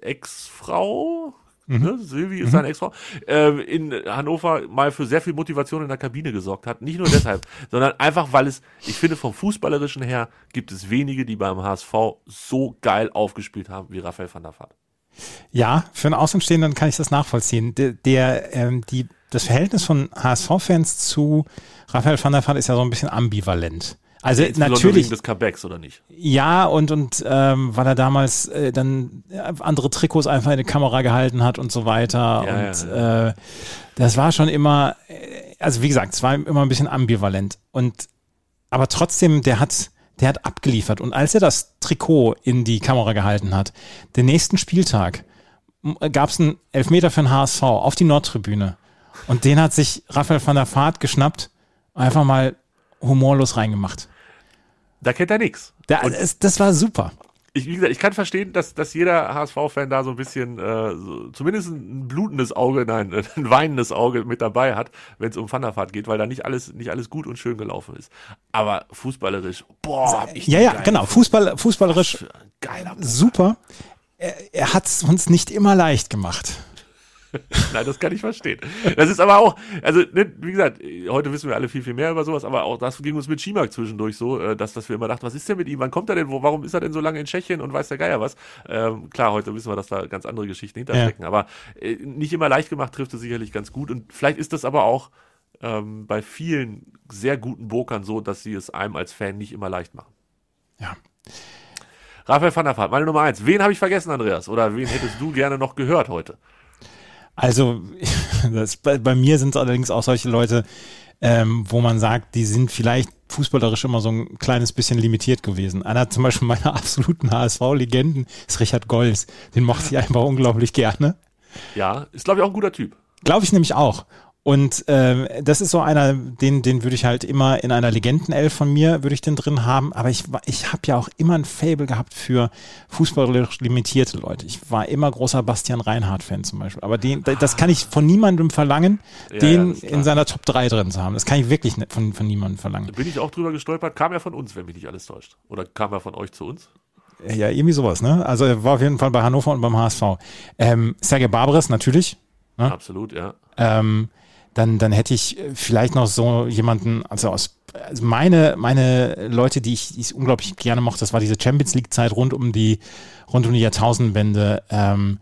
Ex-Frau, mhm. ne, Silvi ist mhm. seine Ex-Frau, äh, in Hannover mal für sehr viel Motivation in der Kabine gesorgt hat. Nicht nur deshalb, sondern einfach, weil es, ich finde, vom Fußballerischen her gibt es wenige, die beim HSV so geil aufgespielt haben wie Raphael van der Vaart. Ja, für einen Außenstehenden kann ich das nachvollziehen. Der, der ähm, die das Verhältnis von HSV-Fans zu Raphael van der Vaart ist ja so ein bisschen ambivalent. Also natürlich, des Comebacks, oder nicht? ja, und, und ähm, weil er damals äh, dann äh, andere Trikots einfach in die Kamera gehalten hat und so weiter. Ja, und Äh, das war schon immer, äh, also wie gesagt, es war immer ein bisschen ambivalent. Und aber trotzdem, der hat, der hat abgeliefert. Und als er das Trikot in die Kamera gehalten hat, den nächsten Spieltag gab es einen Elfmeter für den HSV auf die Nordtribüne. Und den hat sich Raphael van der Vaart geschnappt, einfach mal humorlos reingemacht. Da kennt er nichts. Da, das, das war super. ich, wie gesagt, ich kann verstehen, dass, dass jeder HSV-Fan da so ein bisschen, äh, so, zumindest ein blutendes Auge, nein, ein weinendes Auge mit dabei hat, wenn es um Thunderfahrt geht, weil da nicht alles, nicht alles gut und schön gelaufen ist. Aber fußballerisch, boah, hab ich Ja, ja, genau. Fußball, fußballerisch Geiler super. Er, er hat es uns nicht immer leicht gemacht. Nein, das kann ich verstehen. Das ist aber auch, also ne, wie gesagt, heute wissen wir alle viel, viel mehr über sowas, aber auch das ging uns mit Schimak zwischendurch so, äh, dass, dass wir immer dachten, was ist denn mit ihm, wann kommt er denn, wo, warum ist er denn so lange in Tschechien und weiß der Geier was? Ähm, klar, heute wissen wir, dass da ganz andere Geschichten hinterstecken, aber äh, nicht immer leicht gemacht trifft es sicherlich ganz gut und vielleicht ist das aber auch ähm, bei vielen sehr guten Bokern so, dass sie es einem als Fan nicht immer leicht machen. Ja. Raphael van der Vaart, meine Nummer eins. Wen habe ich vergessen, Andreas? Oder wen hättest du gerne noch gehört heute? Also das, bei, bei mir sind es allerdings auch solche Leute, ähm, wo man sagt, die sind vielleicht fußballerisch immer so ein kleines bisschen limitiert gewesen. Einer zum Beispiel meiner absoluten HSV-Legenden ist Richard Golz. Den mochte ich einfach unglaublich gerne. Ja, ist glaube ich auch ein guter Typ. Glaube ich nämlich auch. Und ähm, das ist so einer, den, den würde ich halt immer in einer Legendenelf von mir, würde ich den drin haben. Aber ich, war- ich habe ja auch immer ein Fable gehabt für fußballerisch limitierte Leute. Ich war immer großer Bastian Reinhardt-Fan zum Beispiel. Aber den, das kann ich von niemandem verlangen, Ja, den ja, in seiner Top 3 drin zu haben. Das kann ich wirklich von, von niemandem verlangen. Bin ich auch drüber gestolpert, kam er von uns, wenn mich nicht alles täuscht. Oder kam er von euch zu uns? Ja, irgendwie sowas, ne? Also er war auf jeden Fall bei Hannover und beim HSV. Ähm, Sergei Barbares natürlich. Ja. Absolut, ja. ähm, dann, dann hätte ich äh, vielleicht noch so jemanden, also aus also meine, meine Leute, die ich, die ich unglaublich gerne mochte, das war diese Champions League-Zeit rund um die, rund um die Jahrtausendwende. Ähm,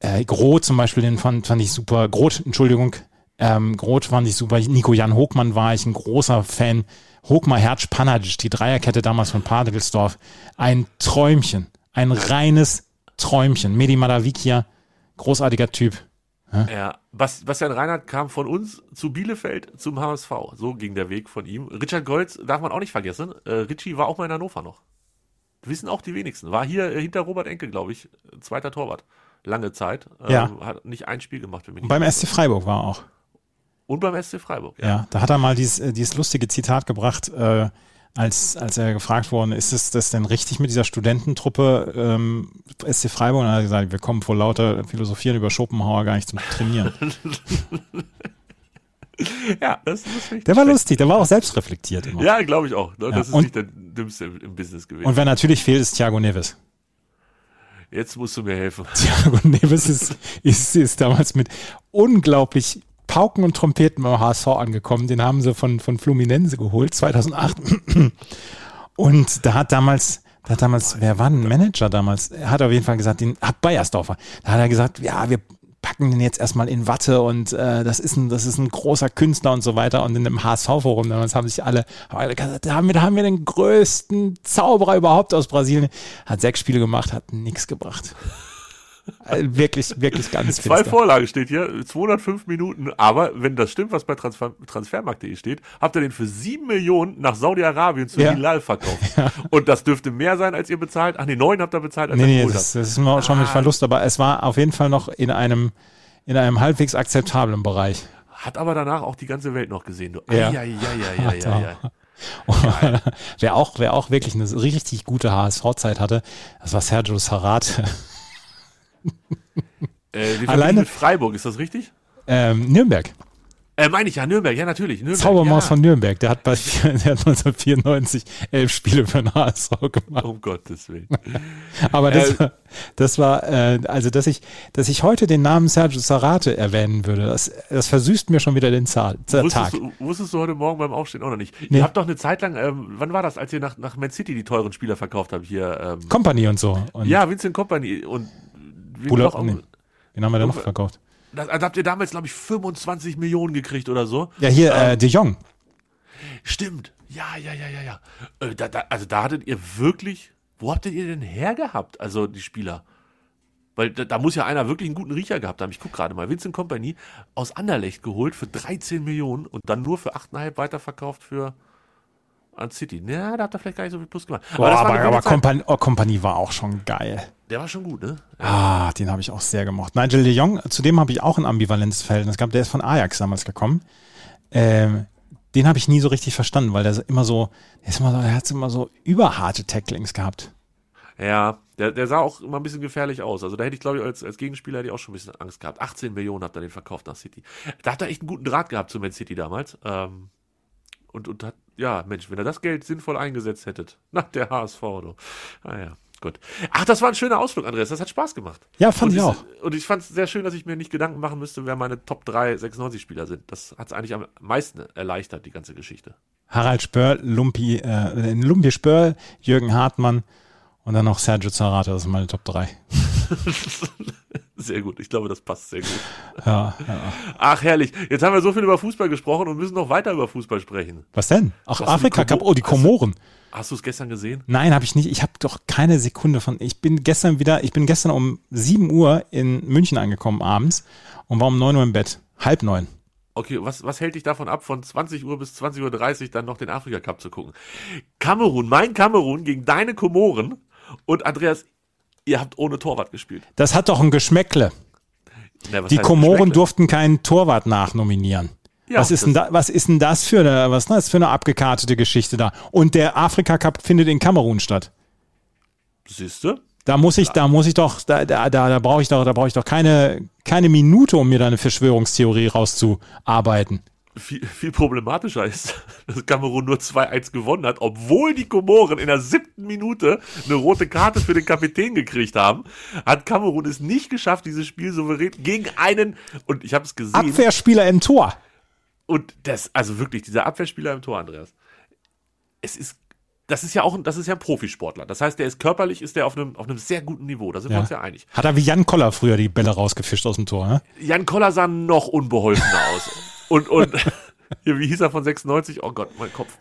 äh, Groth zum Beispiel, den fand, fand ich super. Groth, Entschuldigung, ähm, Groth fand ich super. Nico Jan Hochmann war ich ein großer Fan. Hochmar, Herz, Panagic, die Dreierkette damals von Padelsdorf. Ein Träumchen. Ein reines Träumchen. Medi Madavikia, großartiger Typ. Ja. Bas, Bastian Reinhardt kam von uns zu Bielefeld zum HSV. So ging der Weg von ihm. Richard Goltz darf man auch nicht vergessen. Äh, Richie war auch mal in Hannover noch. Wissen auch die wenigsten. War hier äh, hinter Robert Enke, glaube ich, zweiter Torwart. Lange Zeit. Ähm, Ja. Hat nicht ein Spiel gemacht für mich. Und beim SC Freiburg war auch. Und beim SC Freiburg. Ja, da hat er mal dieses, äh, dieses lustige Zitat gebracht, äh, als, als er gefragt worden ist, ist das denn richtig mit dieser Studententruppe ähm, SC Freiburg? Und dann hat er gesagt, wir kommen vor lauter Philosophieren über Schopenhauer gar nicht zum Trainieren. Ja, das, finde ich Der war lustig, der war auch selbstreflektiert immer. Ja, glaube ich auch. Ne? Das ist und- nicht der Dümmste im, im Business gewesen. Und wer natürlich fehlt, ist Thiago Neves. Jetzt musst du mir helfen. Thiago Neves ist, ist, ist damals mit unglaublich Pauken und Trompeten beim HSV angekommen. Den haben sie von, von Fluminense geholt, 2008. Und da hat damals, da hat damals, wer war denn Manager damals? Er hat auf jeden Fall gesagt, den, hat Bayersdorfer. Da hat er gesagt, ja, wir packen den jetzt erstmal in Watte und äh, das ist ein, das ist ein großer Künstler und so weiter. Und in dem HSV-Forum damals haben sich alle, haben alle gesagt, da haben wir, da haben wir den größten Zauberer überhaupt aus Brasilien. Hat sechs Spiele gemacht, hat nichts gebracht. Also wirklich, wirklich ganz Zwei finster. Vorlagen steht hier, 205 Minuten, aber wenn das stimmt, was bei Transfer, Transfermarkt.de steht, habt ihr den für 7 Millionen nach Saudi-Arabien zu Ja. Hilal verkauft. Und das dürfte mehr sein, als ihr bezahlt. Ach nee, 9 habt ihr bezahlt, als Nee, ihr nee, geholt das, habt. das ist mir schon mit Ah. Verlust, aber es war auf jeden Fall noch in einem, in einem halbwegs akzeptablen Bereich. Hat aber danach auch die ganze Welt noch gesehen. Du. Ja. Ja. Ja, ja, ja, ja, ja. wer, auch, wer auch wirklich eine richtig gute HSV-Zeit hatte, das war Sergio Sarat. Äh, die Alleine- mit Freiburg, ist das richtig? ähm, Nürnberg. Äh, meine ich ja, Nürnberg, ja, natürlich. Nürnberg, Zaubermaus ja. von Nürnberg. Der hat, bei, der hat 1994 elf Spiele für den HSV gemacht. Um Gottes Willen. Aber das, Äh, war- das war, äh, also dass ich, dass ich heute den Namen Sergio Sarate erwähnen würde, das, das versüßt mir schon wieder den Zahl, Tag. Wusstest du, wusstest du heute Morgen beim Aufstehen auch noch nicht? Nee. Ihr habt doch eine Zeit lang, ähm, wann war das, als ihr nach, nach Man City die teuren Spieler verkauft habt hier? Ähm, Company und so. Und ja, Vincent Company und noch, nee, den haben wir dann noch Guck- verkauft. das, also habt ihr damals, glaube ich, 25 Millionen gekriegt oder so. Ja, hier, äh, De Jong. Stimmt. Ja, ja, ja, ja, ja. Äh, da, da, also da hattet ihr wirklich, wo habt ihr denn hergehabt? Also die Spieler. Weil da, da muss ja einer wirklich einen guten Riecher gehabt haben. Ich gucke gerade mal. Vincent Company aus Anderlecht geholt für 13 Millionen und dann nur für 8,5 weiterverkauft für an City. Ja, da habt ihr vielleicht gar nicht so viel Plus gemacht. Boah, aber, eine aber Zeit. Kompanie, oh, Kompanie war auch schon geil. Der war schon gut, ne? Ah, den habe ich auch sehr gemocht. Nigel de Jong, zu dem habe ich auch ein ambivalentes Verhältnis gehabt. Der ist von Ajax damals gekommen. Ähm, den habe ich nie so richtig verstanden, weil der immer so, der, ist immer so, der hat immer so überharte Tacklings gehabt. Ja, der, der sah auch immer ein bisschen gefährlich aus. Also da hätte ich, glaube ich, als, als Gegenspieler hätte ich auch schon ein bisschen Angst gehabt. 18 Millionen habt ihr den verkauft nach City. Da hat er echt einen guten Draht gehabt zu Man City damals. Ähm, und, und hat, ja, Mensch, wenn er das Geld sinnvoll eingesetzt hättet. Na, der HSV, du. Ah ja, gut. Ach, das war ein schöner Ausflug, Andreas. Das hat Spaß gemacht. Ja, fand und ich auch. Und ich fand es sehr schön, dass ich mir nicht Gedanken machen müsste, wer meine Top 3 96-Spieler sind. Das hat es eigentlich am meisten erleichtert, die ganze Geschichte. Harald Spörl, Lumpi, äh, Lumpi Spörl, Jürgen Hartmann und dann noch Sergio Zarate, das sind meine Top 3. Sehr gut. Ich glaube, das passt sehr gut. Ja, ja. Ach, herrlich. Jetzt haben wir so viel über Fußball gesprochen und müssen noch weiter über Fußball sprechen. Was denn? Ach, die Afrika Cup, oh, die Komoren. Hast du es gestern gesehen? Nein, habe ich nicht. Ich habe doch keine Sekunde von. Ich bin gestern wieder, ich bin gestern um 7 Uhr in München angekommen abends und war um 9 Uhr im Bett. Halb neun. Okay, was, was hält dich davon ab, von 20 Uhr bis 20.30 Uhr dann noch den Afrika Cup zu gucken? Kamerun, mein Kamerun gegen deine Komoren und Andreas, ihr habt ohne Torwart gespielt. Das hat doch ein Geschmäckle. Was Die Komoren durften keinen Torwart nachnominieren. Ja, was, ist denn da, was ist denn das für eine, was ist denn das für eine abgekartete Geschichte da? Und der Afrika Cup findet in Kamerun statt. Siehste? Da muss ich, da muss ich doch, da, da, da, da brauche ich doch, da brauche ich doch keine, keine Minute, um mir da eine Verschwörungstheorie rauszuarbeiten. Viel, viel problematischer ist, dass Kamerun nur 2-1 gewonnen hat, obwohl die Komoren in der siebten Minute eine rote Karte für den Kapitän gekriegt haben, hat Kamerun es nicht geschafft, dieses Spiel souverän gegen einen, und ich habe es gesehen, Abwehrspieler im Tor. Und das, also wirklich, dieser Abwehrspieler im Tor, Andreas. Es ist, das ist ja auch, ein- das ist ja ein Profisportler. Das heißt, der ist körperlich, ist der auf einem, auf einem sehr guten Niveau. Da sind wir uns ja einig. Hat er wie Jan Koller früher die Bälle rausgefischt aus dem Tor, ne? Jan Koller sah noch unbeholfener aus. Und, und, hier, wie hieß er von 96? Oh Gott, mein Kopf.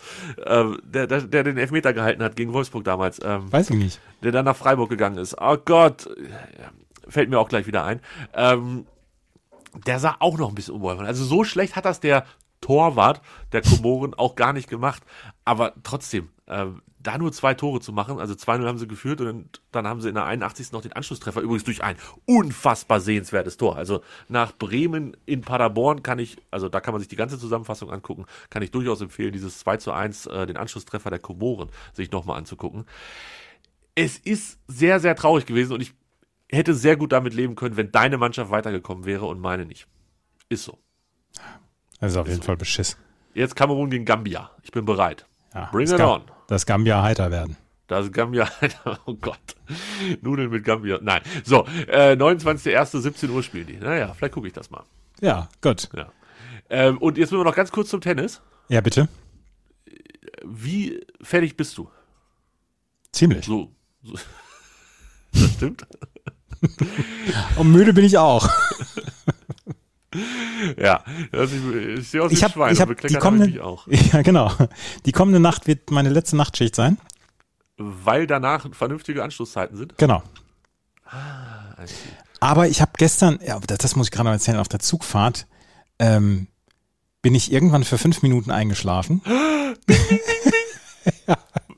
Ähm, der, der, der den Elfmeter gehalten hat gegen Wolfsburg damals. Ähm, Weiß ich nicht. der dann nach Freiburg gegangen ist. Oh Gott, fällt mir auch gleich wieder ein. Ähm, der sah auch noch ein bisschen unbeholfen. Also so schlecht hat das der Torwart der Komoren auch gar nicht gemacht. Aber trotzdem, ähm, da nur zwei Tore zu machen, also 2-0 haben sie geführt und dann haben sie in der 81. noch den Anschlusstreffer, übrigens durch ein unfassbar sehenswertes Tor. Also nach Bremen in Paderborn kann ich, also da kann man sich die ganze Zusammenfassung angucken, kann ich durchaus empfehlen, dieses 2 zu 1, äh, den Anschlusstreffer der Komoren sich nochmal anzugucken es ist sehr, sehr traurig gewesen und ich hätte sehr gut damit leben können, wenn deine Mannschaft weitergekommen wäre und meine nicht. Ist so. Ist auf jeden Fall Beschiss. Jetzt Kamerun gegen Gambia. Ich bin bereit. Ja, Bring it on. Das Gambia heiter werden. Das Gambia. Oh Gott. Nudeln mit Gambia. Nein. So, äh, 29.01. 17 Uhr spielen die. Naja, vielleicht gucke ich das mal. Ja, gut. Ja. Ähm, und jetzt müssen wir noch ganz kurz zum Tennis. Ja, bitte. Wie fertig bist du? Ziemlich. So. so. Das stimmt. Und müde bin ich auch. Ja. Das ist, ich sehe aus wie Ich habe Schwein ich hab die ich kommende, mich auch. ja genau. Die kommende Nacht wird meine letzte Nachtschicht sein. Weil danach vernünftige Anschlusszeiten sind. Genau. Ah, see. Aber ich habe gestern, ja, das, das muss ich gerade erzählen, auf der Zugfahrt ähm, bin ich irgendwann für fünf Minuten eingeschlafen.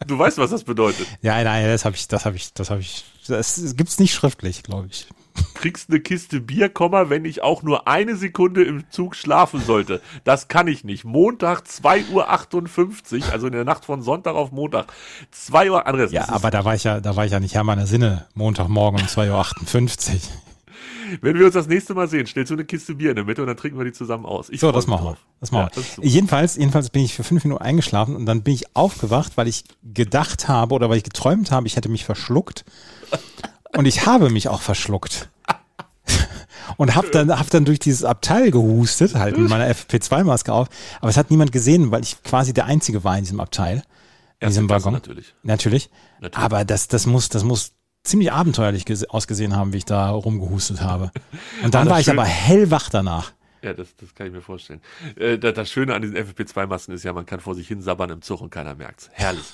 Du weißt, was das bedeutet. Ja, nein, das habe ich, das habe ich, das habe ich, das gibt's nicht schriftlich, glaube ich. Kriegst eine Kiste Bier, Komma, wenn ich auch nur eine Sekunde im Zug schlafen sollte. Das kann ich nicht. Montag 2.58 Uhr, also in der Nacht von Sonntag auf Montag. 2 Uhr, Andres. Ja, das aber da war ich ja, da war ich ja nicht Herr meiner Sinne, Montagmorgen um 2.58 Uhr. Wenn wir uns das nächste Mal sehen, stellst du eine Kiste Bier in der Mitte und dann trinken wir die zusammen aus. Ich So, das machen wir. Das machen Ja, wir. das ist super. jedenfalls, jedenfalls bin ich für fünf Minuten eingeschlafen und dann bin ich aufgewacht, weil ich gedacht habe oder weil ich geträumt habe, ich hätte mich verschluckt. Und ich habe mich auch verschluckt. Und hab dann, hab dann durch dieses Abteil gehustet, halt mit meiner FP2-Maske auf. Aber es hat niemand gesehen, weil ich quasi der Einzige war in diesem Abteil. In diesem Waggon. natürlich. Natürlich. Natürlich. Aber das, das muss, das muss ziemlich abenteuerlich gese- ausgesehen haben, wie ich da rumgehustet habe. Und dann das war ich schön- aber hellwach danach. Ja, das, das kann ich mir vorstellen. Äh, das, das Schöne an diesen FFP2-Masken ist ja, man kann vor sich hin sabbern im Zug und keiner merkt's. Herrlich.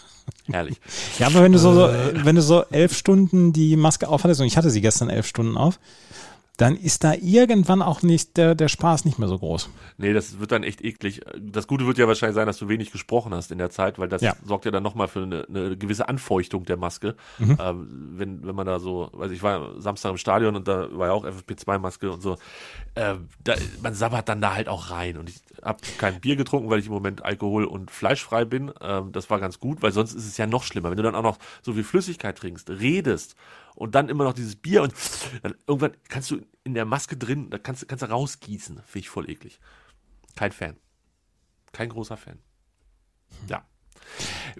Herrlich. Ja, aber wenn du so, so, wenn du so elf Stunden die Maske aufhattest, und ich hatte sie gestern elf Stunden auf, dann ist da irgendwann auch nicht der, der Spaß nicht mehr so groß. Nee, das wird dann echt eklig. Das Gute wird ja wahrscheinlich sein, dass du wenig gesprochen hast in der Zeit, weil das Ja. sorgt ja dann nochmal für eine, eine gewisse Anfeuchtung der Maske. Mhm. Ähm, wenn, wenn man da so, also ich war Samstag im Stadion und da war ja auch FFP2-Maske und so. Ähm, da, man sabbert dann da halt auch rein. Und ich habe kein Bier getrunken, weil ich im Moment alkohol- und fleischfrei bin. Ähm, das war ganz gut, weil sonst ist es ja noch schlimmer. Wenn du dann auch noch so viel Flüssigkeit trinkst, redest und dann immer noch dieses Bier und dann irgendwann kannst du in der Maske drin, da kannst, du- kannst du rausgießen. Finde ich voll eklig. Kein Fan. Kein großer Fan. Ja.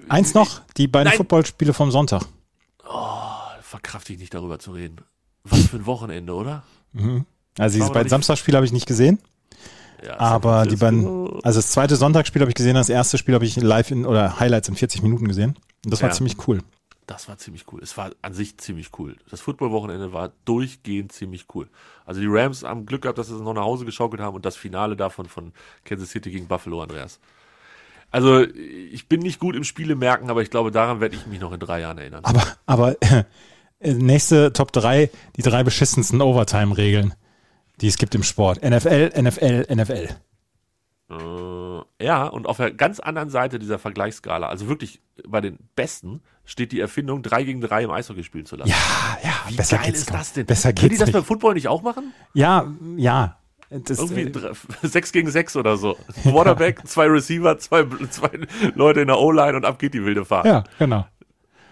Eins noch, die beiden Nein. Footballspiele vom Sonntag. Verkrafte ich nicht darüber zu reden. Was für ein Wochenende, oder? Also dieses beiden Samstagsspiele habe ich nicht gesehen, Ja, aber die beiden, also das zweite Sonntagsspiel habe ich gesehen, das erste Spiel habe ich live in oder Highlights in 40 Minuten gesehen. Und das war Ja. ziemlich cool. Das war ziemlich cool. Es war an sich ziemlich cool. Das Football-Wochenende war durchgehend ziemlich cool. Also die Rams haben Glück gehabt, dass sie es noch nach Hause geschaukelt haben und das Finale davon von Kansas City gegen Buffalo, Andreas. Also ich bin nicht gut im Spiele merken, aber ich glaube, daran werde ich mich noch in drei Jahren erinnern. Aber, aber äh, nächste Top 3, die drei beschissensten Overtime-Regeln, die es gibt im Sport. NFL, NFL, NFL. Äh, ja, und auf der ganz anderen Seite dieser Vergleichsskala, also wirklich bei den Besten, steht die Erfindung, 3 gegen 3 im Eishockey spielen zu lassen. Ja, ja, Wie besser geil geht's ist das denn? Besser Können die geht's das nicht. beim Football nicht auch machen? Ja, ja. Das, Irgendwie äh, drei- sechs gegen sechs oder so. Quarterback, zwei Receiver, zwei, zwei Leute in der O-Line und ab geht die wilde Fahrt. ja, genau.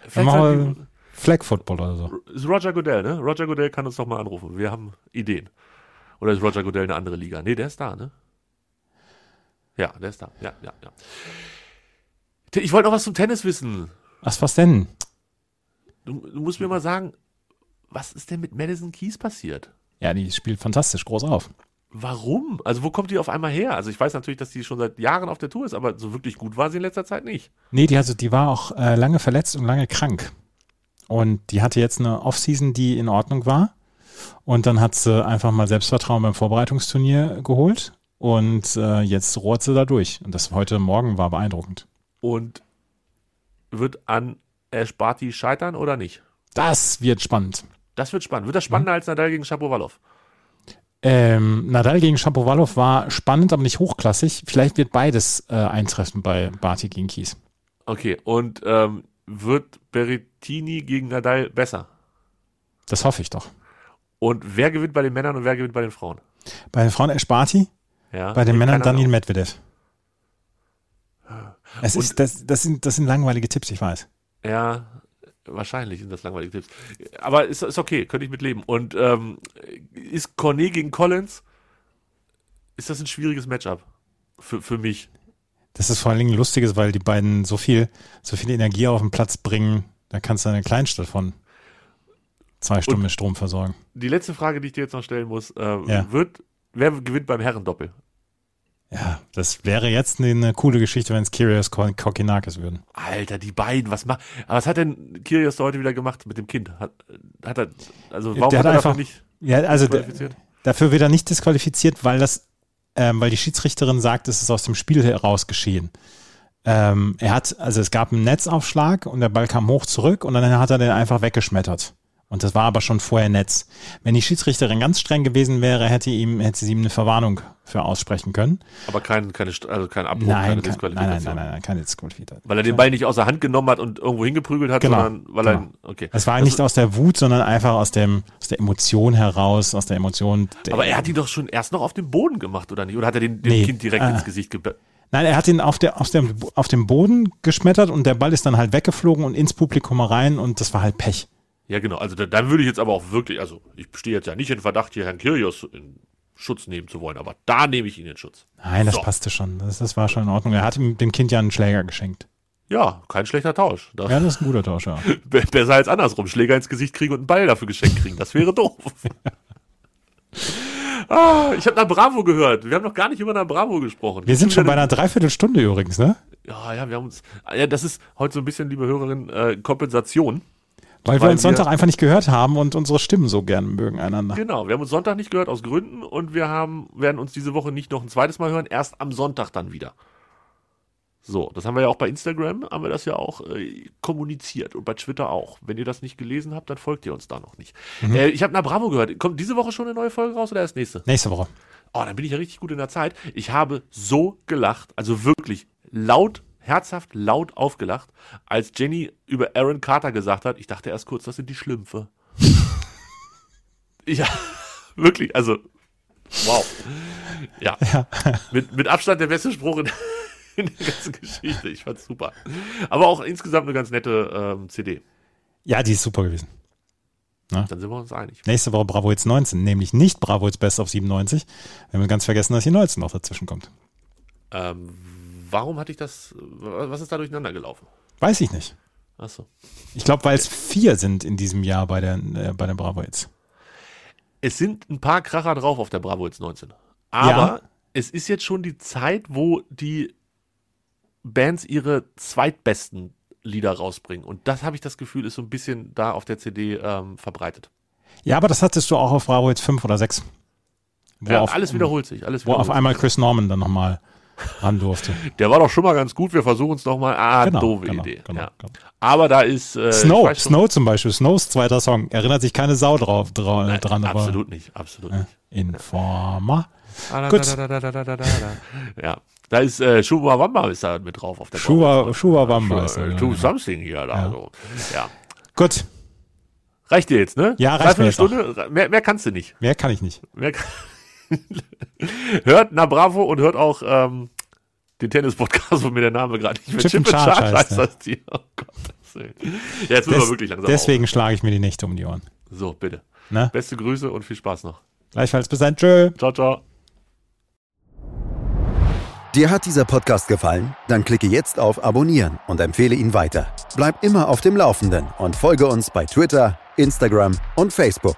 Vielleicht wir Flag Football oder so. ist Roger Goodell, ne? Roger Goodell kann uns doch mal anrufen. Wir haben Ideen. Oder ist Roger Goodell eine andere Liga? Nee, der ist da, ne? Ja, der ist da. Ja, ja, ja. Ich wollte noch was zum Tennis wissen. Was, was denn? Du, du musst mir mal sagen, was ist denn mit Madison Keys passiert? Ja, die spielt fantastisch groß auf. Warum? Also wo kommt die auf einmal her? Also ich weiß natürlich, dass die schon seit Jahren auf der Tour ist, aber so wirklich gut war sie in letzter Zeit nicht. Nee, die, also, die war auch äh, lange verletzt und lange krank. Und die hatte jetzt eine Offseason, die in Ordnung war. Und dann hat sie einfach mal Selbstvertrauen beim Vorbereitungsturnier geholt. Und äh, jetzt rohrt sie da durch. Und das heute Morgen war beeindruckend. Und wird an Ash Barty scheitern oder nicht? Das wird spannend. Das wird spannend. Wird das spannender als Nadal gegen Shapovalov? Ähm, Nadal gegen Shapovalov war spannend, aber nicht hochklassig. Vielleicht wird beides äh, eintreffen bei Barty gegen Kies. Okay, und ähm, wird Berrettini gegen Nadal besser? Das hoffe ich doch. Und wer gewinnt bei den Männern und wer gewinnt bei den Frauen? Bei den Frauen Ash Barty, Ja, bei den Männern Daniel. Medvedev. Es Und- ist, das, das, sind, das sind langweilige Tipps, ich weiß. Ja, wahrscheinlich sind das langweilige Tipps. Aber ist, ist okay, könnte ich mitleben. Und ähm, ist Cornet gegen Collins, ist das ein schwieriges Matchup für, für mich? Das ist vor allen Dingen lustiges, weil die beiden so viel, so viel Energie auf den Platz bringen, da kannst du eine Kleinstadt von zwei Stunden mit Strom versorgen. Die letzte Frage, die ich dir jetzt noch stellen muss, äh, Ja. wird, wer gewinnt beim Herrendoppel? Ja, das wäre jetzt eine, eine coole Geschichte, wenn es Kyrgios Ko- Kokinakis würden. Alter, die beiden, was macht, aber was hat denn Kyrgios da heute wieder gemacht mit dem Kind? Hat, hat er, also warum Der hat er einfach- nicht Ja, also dafür wird er nicht disqualifiziert, weil das, ähm, weil die Schiedsrichterin sagt, es ist aus dem Spiel heraus geschehen. Ähm, er hat, also es gab einen Netzaufschlag und der Ball kam hoch zurück und dann hat er den einfach weggeschmettert. Und das war aber schon vorher Netz. Wenn die Schiedsrichterin ganz streng gewesen wäre, hätte ihm, hätte sie ihm eine Verwarnung für aussprechen können. Aber kein, keine, also kein Abbruch, Nein, keine kein, nein, nein, Disqualifikation. nein, nein, nein, keine Disqualifikation. Weil er den Ball nicht aus der Hand genommen hat und irgendwo hingeprügelt hat, Genau, sondern weil er, genau. okay. Es war Das- nicht aus der Wut, sondern einfach aus dem, aus der Emotion heraus, aus der Emotion. Der, aber er hat ihn doch schon erst noch auf dem Boden gemacht, oder nicht? Oder hat er den, dem Nee, Kind direkt äh, ins Gesicht ge Nein, er hat ihn auf, der, auf, dem, auf dem Boden geschmettert und der Ball ist dann halt weggeflogen und ins Publikum rein und das war halt Pech. Ja, genau. Also da, dann würde ich jetzt aber auch wirklich, also ich stehe jetzt ja nicht in Verdacht, hier Herrn Kyrgios in Schutz nehmen zu wollen, aber da nehme ich ihn in Schutz. Nein, das So. passte schon. Das, das war schon in Ordnung. Er hat ihm, dem Kind ja einen Schläger geschenkt. Ja, kein schlechter Tausch. Da, Ja, das ist ein guter Tausch, ja. be- Besser als andersrum. Schläger ins Gesicht kriegen und einen Ball dafür geschenkt kriegen. Das wäre doof. ah, ich habe nach Bravo gehört. Wir haben noch gar nicht über nach Bravo gesprochen. Wir sind schon bei einer Dreiviertelstunde übrigens, ne? Ja, ja, wir haben uns. Ja, das ist heute so ein bisschen, liebe Hörerin, äh, Kompensation. Weil, wir uns Sonntag einfach nicht gehört haben und unsere Stimmen so gern mögen einander. Genau, wir haben uns Sonntag nicht gehört aus Gründen und wir haben, werden uns diese Woche nicht noch ein zweites Mal hören, erst am Sonntag dann wieder. So, das haben wir ja auch bei Instagram, haben wir das ja auch äh, kommuniziert und bei Twitter auch. Wenn ihr das nicht gelesen habt, dann folgt ihr uns da noch nicht. Mhm. Äh, ich habe nach Bravo gehört. Kommt diese Woche schon eine neue Folge raus oder erst nächste? Nächste Woche. Oh, dann bin ich ja richtig gut in der Zeit. Ich habe so gelacht, also wirklich laut herzhaft laut aufgelacht, als Jenny über Aaron Carter gesagt hat. Ich dachte erst kurz, das sind die Schlümpfe. ja, wirklich, also, wow. Ja, ja. Mit, mit Abstand der beste Spruch in, in der ganzen Geschichte. Ich fand's super. Aber auch insgesamt eine ganz nette ähm, CD. Ja, die ist super gewesen. Na? Dann sind wir uns einig. Nächste Woche Bravo Hits 19, nämlich nicht Bravo Hits Best of 97. Wir haben ganz vergessen, dass die 19 noch dazwischen kommt. Ähm, warum hatte ich das, was ist da durcheinander gelaufen? Weiß ich nicht. Achso. Ich glaube, weil es vier sind in diesem Jahr bei, der, äh, bei den Bravo Hits. Es sind ein paar Kracher drauf auf der Bravo Hits 19. Aber ja. es ist jetzt schon die Zeit, wo die Bands ihre zweitbesten Lieder rausbringen. Und das habe ich das Gefühl, ist so ein bisschen da auf der CD ähm, verbreitet. Ja, aber das hattest du auch auf Bravo Hits 5 oder 6. Ja, auf, alles wiederholt sich. Alles wiederholt wo auf einmal Chris Norman dann nochmal ran durfte. Der war doch schon mal ganz gut. Wir versuchen es nochmal. Ah, genau, doofe genau, Idee. Genau, ja. genau. Aber da ist. Äh, Snow, Snow zum Beispiel. Snows zweiter Song. Erinnert sich keine Sau drauf, dra Nein, dran. Absolut aber, nicht. Absolut nicht. Informer. Ah, Gut. ja. Da ist äh, Schuba Wamba ist da mit drauf auf der Schuba, Schuba Wamba ist da. Do genau. something hier da. Ja. So. ja. Gut. Reicht dir jetzt, ne? Ja, reicht mir jetzt Stunde. Mehr, mehr kannst du nicht. Mehr kann ich nicht. Mehr kann hört Na Bravo und hört auch ähm, den Tennis-Podcast, wo mir der Name gerade nicht mehr Chip, Chip Charge heißt, heißt das Tier. Oh Gott, ja, jetzt müssen Des, wir wirklich langsam Deswegen schlage ich mir die Nächte um die Ohren. So, bitte. Ne? Beste Grüße und viel Spaß noch. Gleichfalls bis dann. Tschö. Ciao, ciao. Dir hat dieser Podcast gefallen? Dann klicke jetzt auf Abonnieren und empfehle ihn weiter. Bleib immer auf dem Laufenden und folge uns bei Twitter, Instagram und Facebook.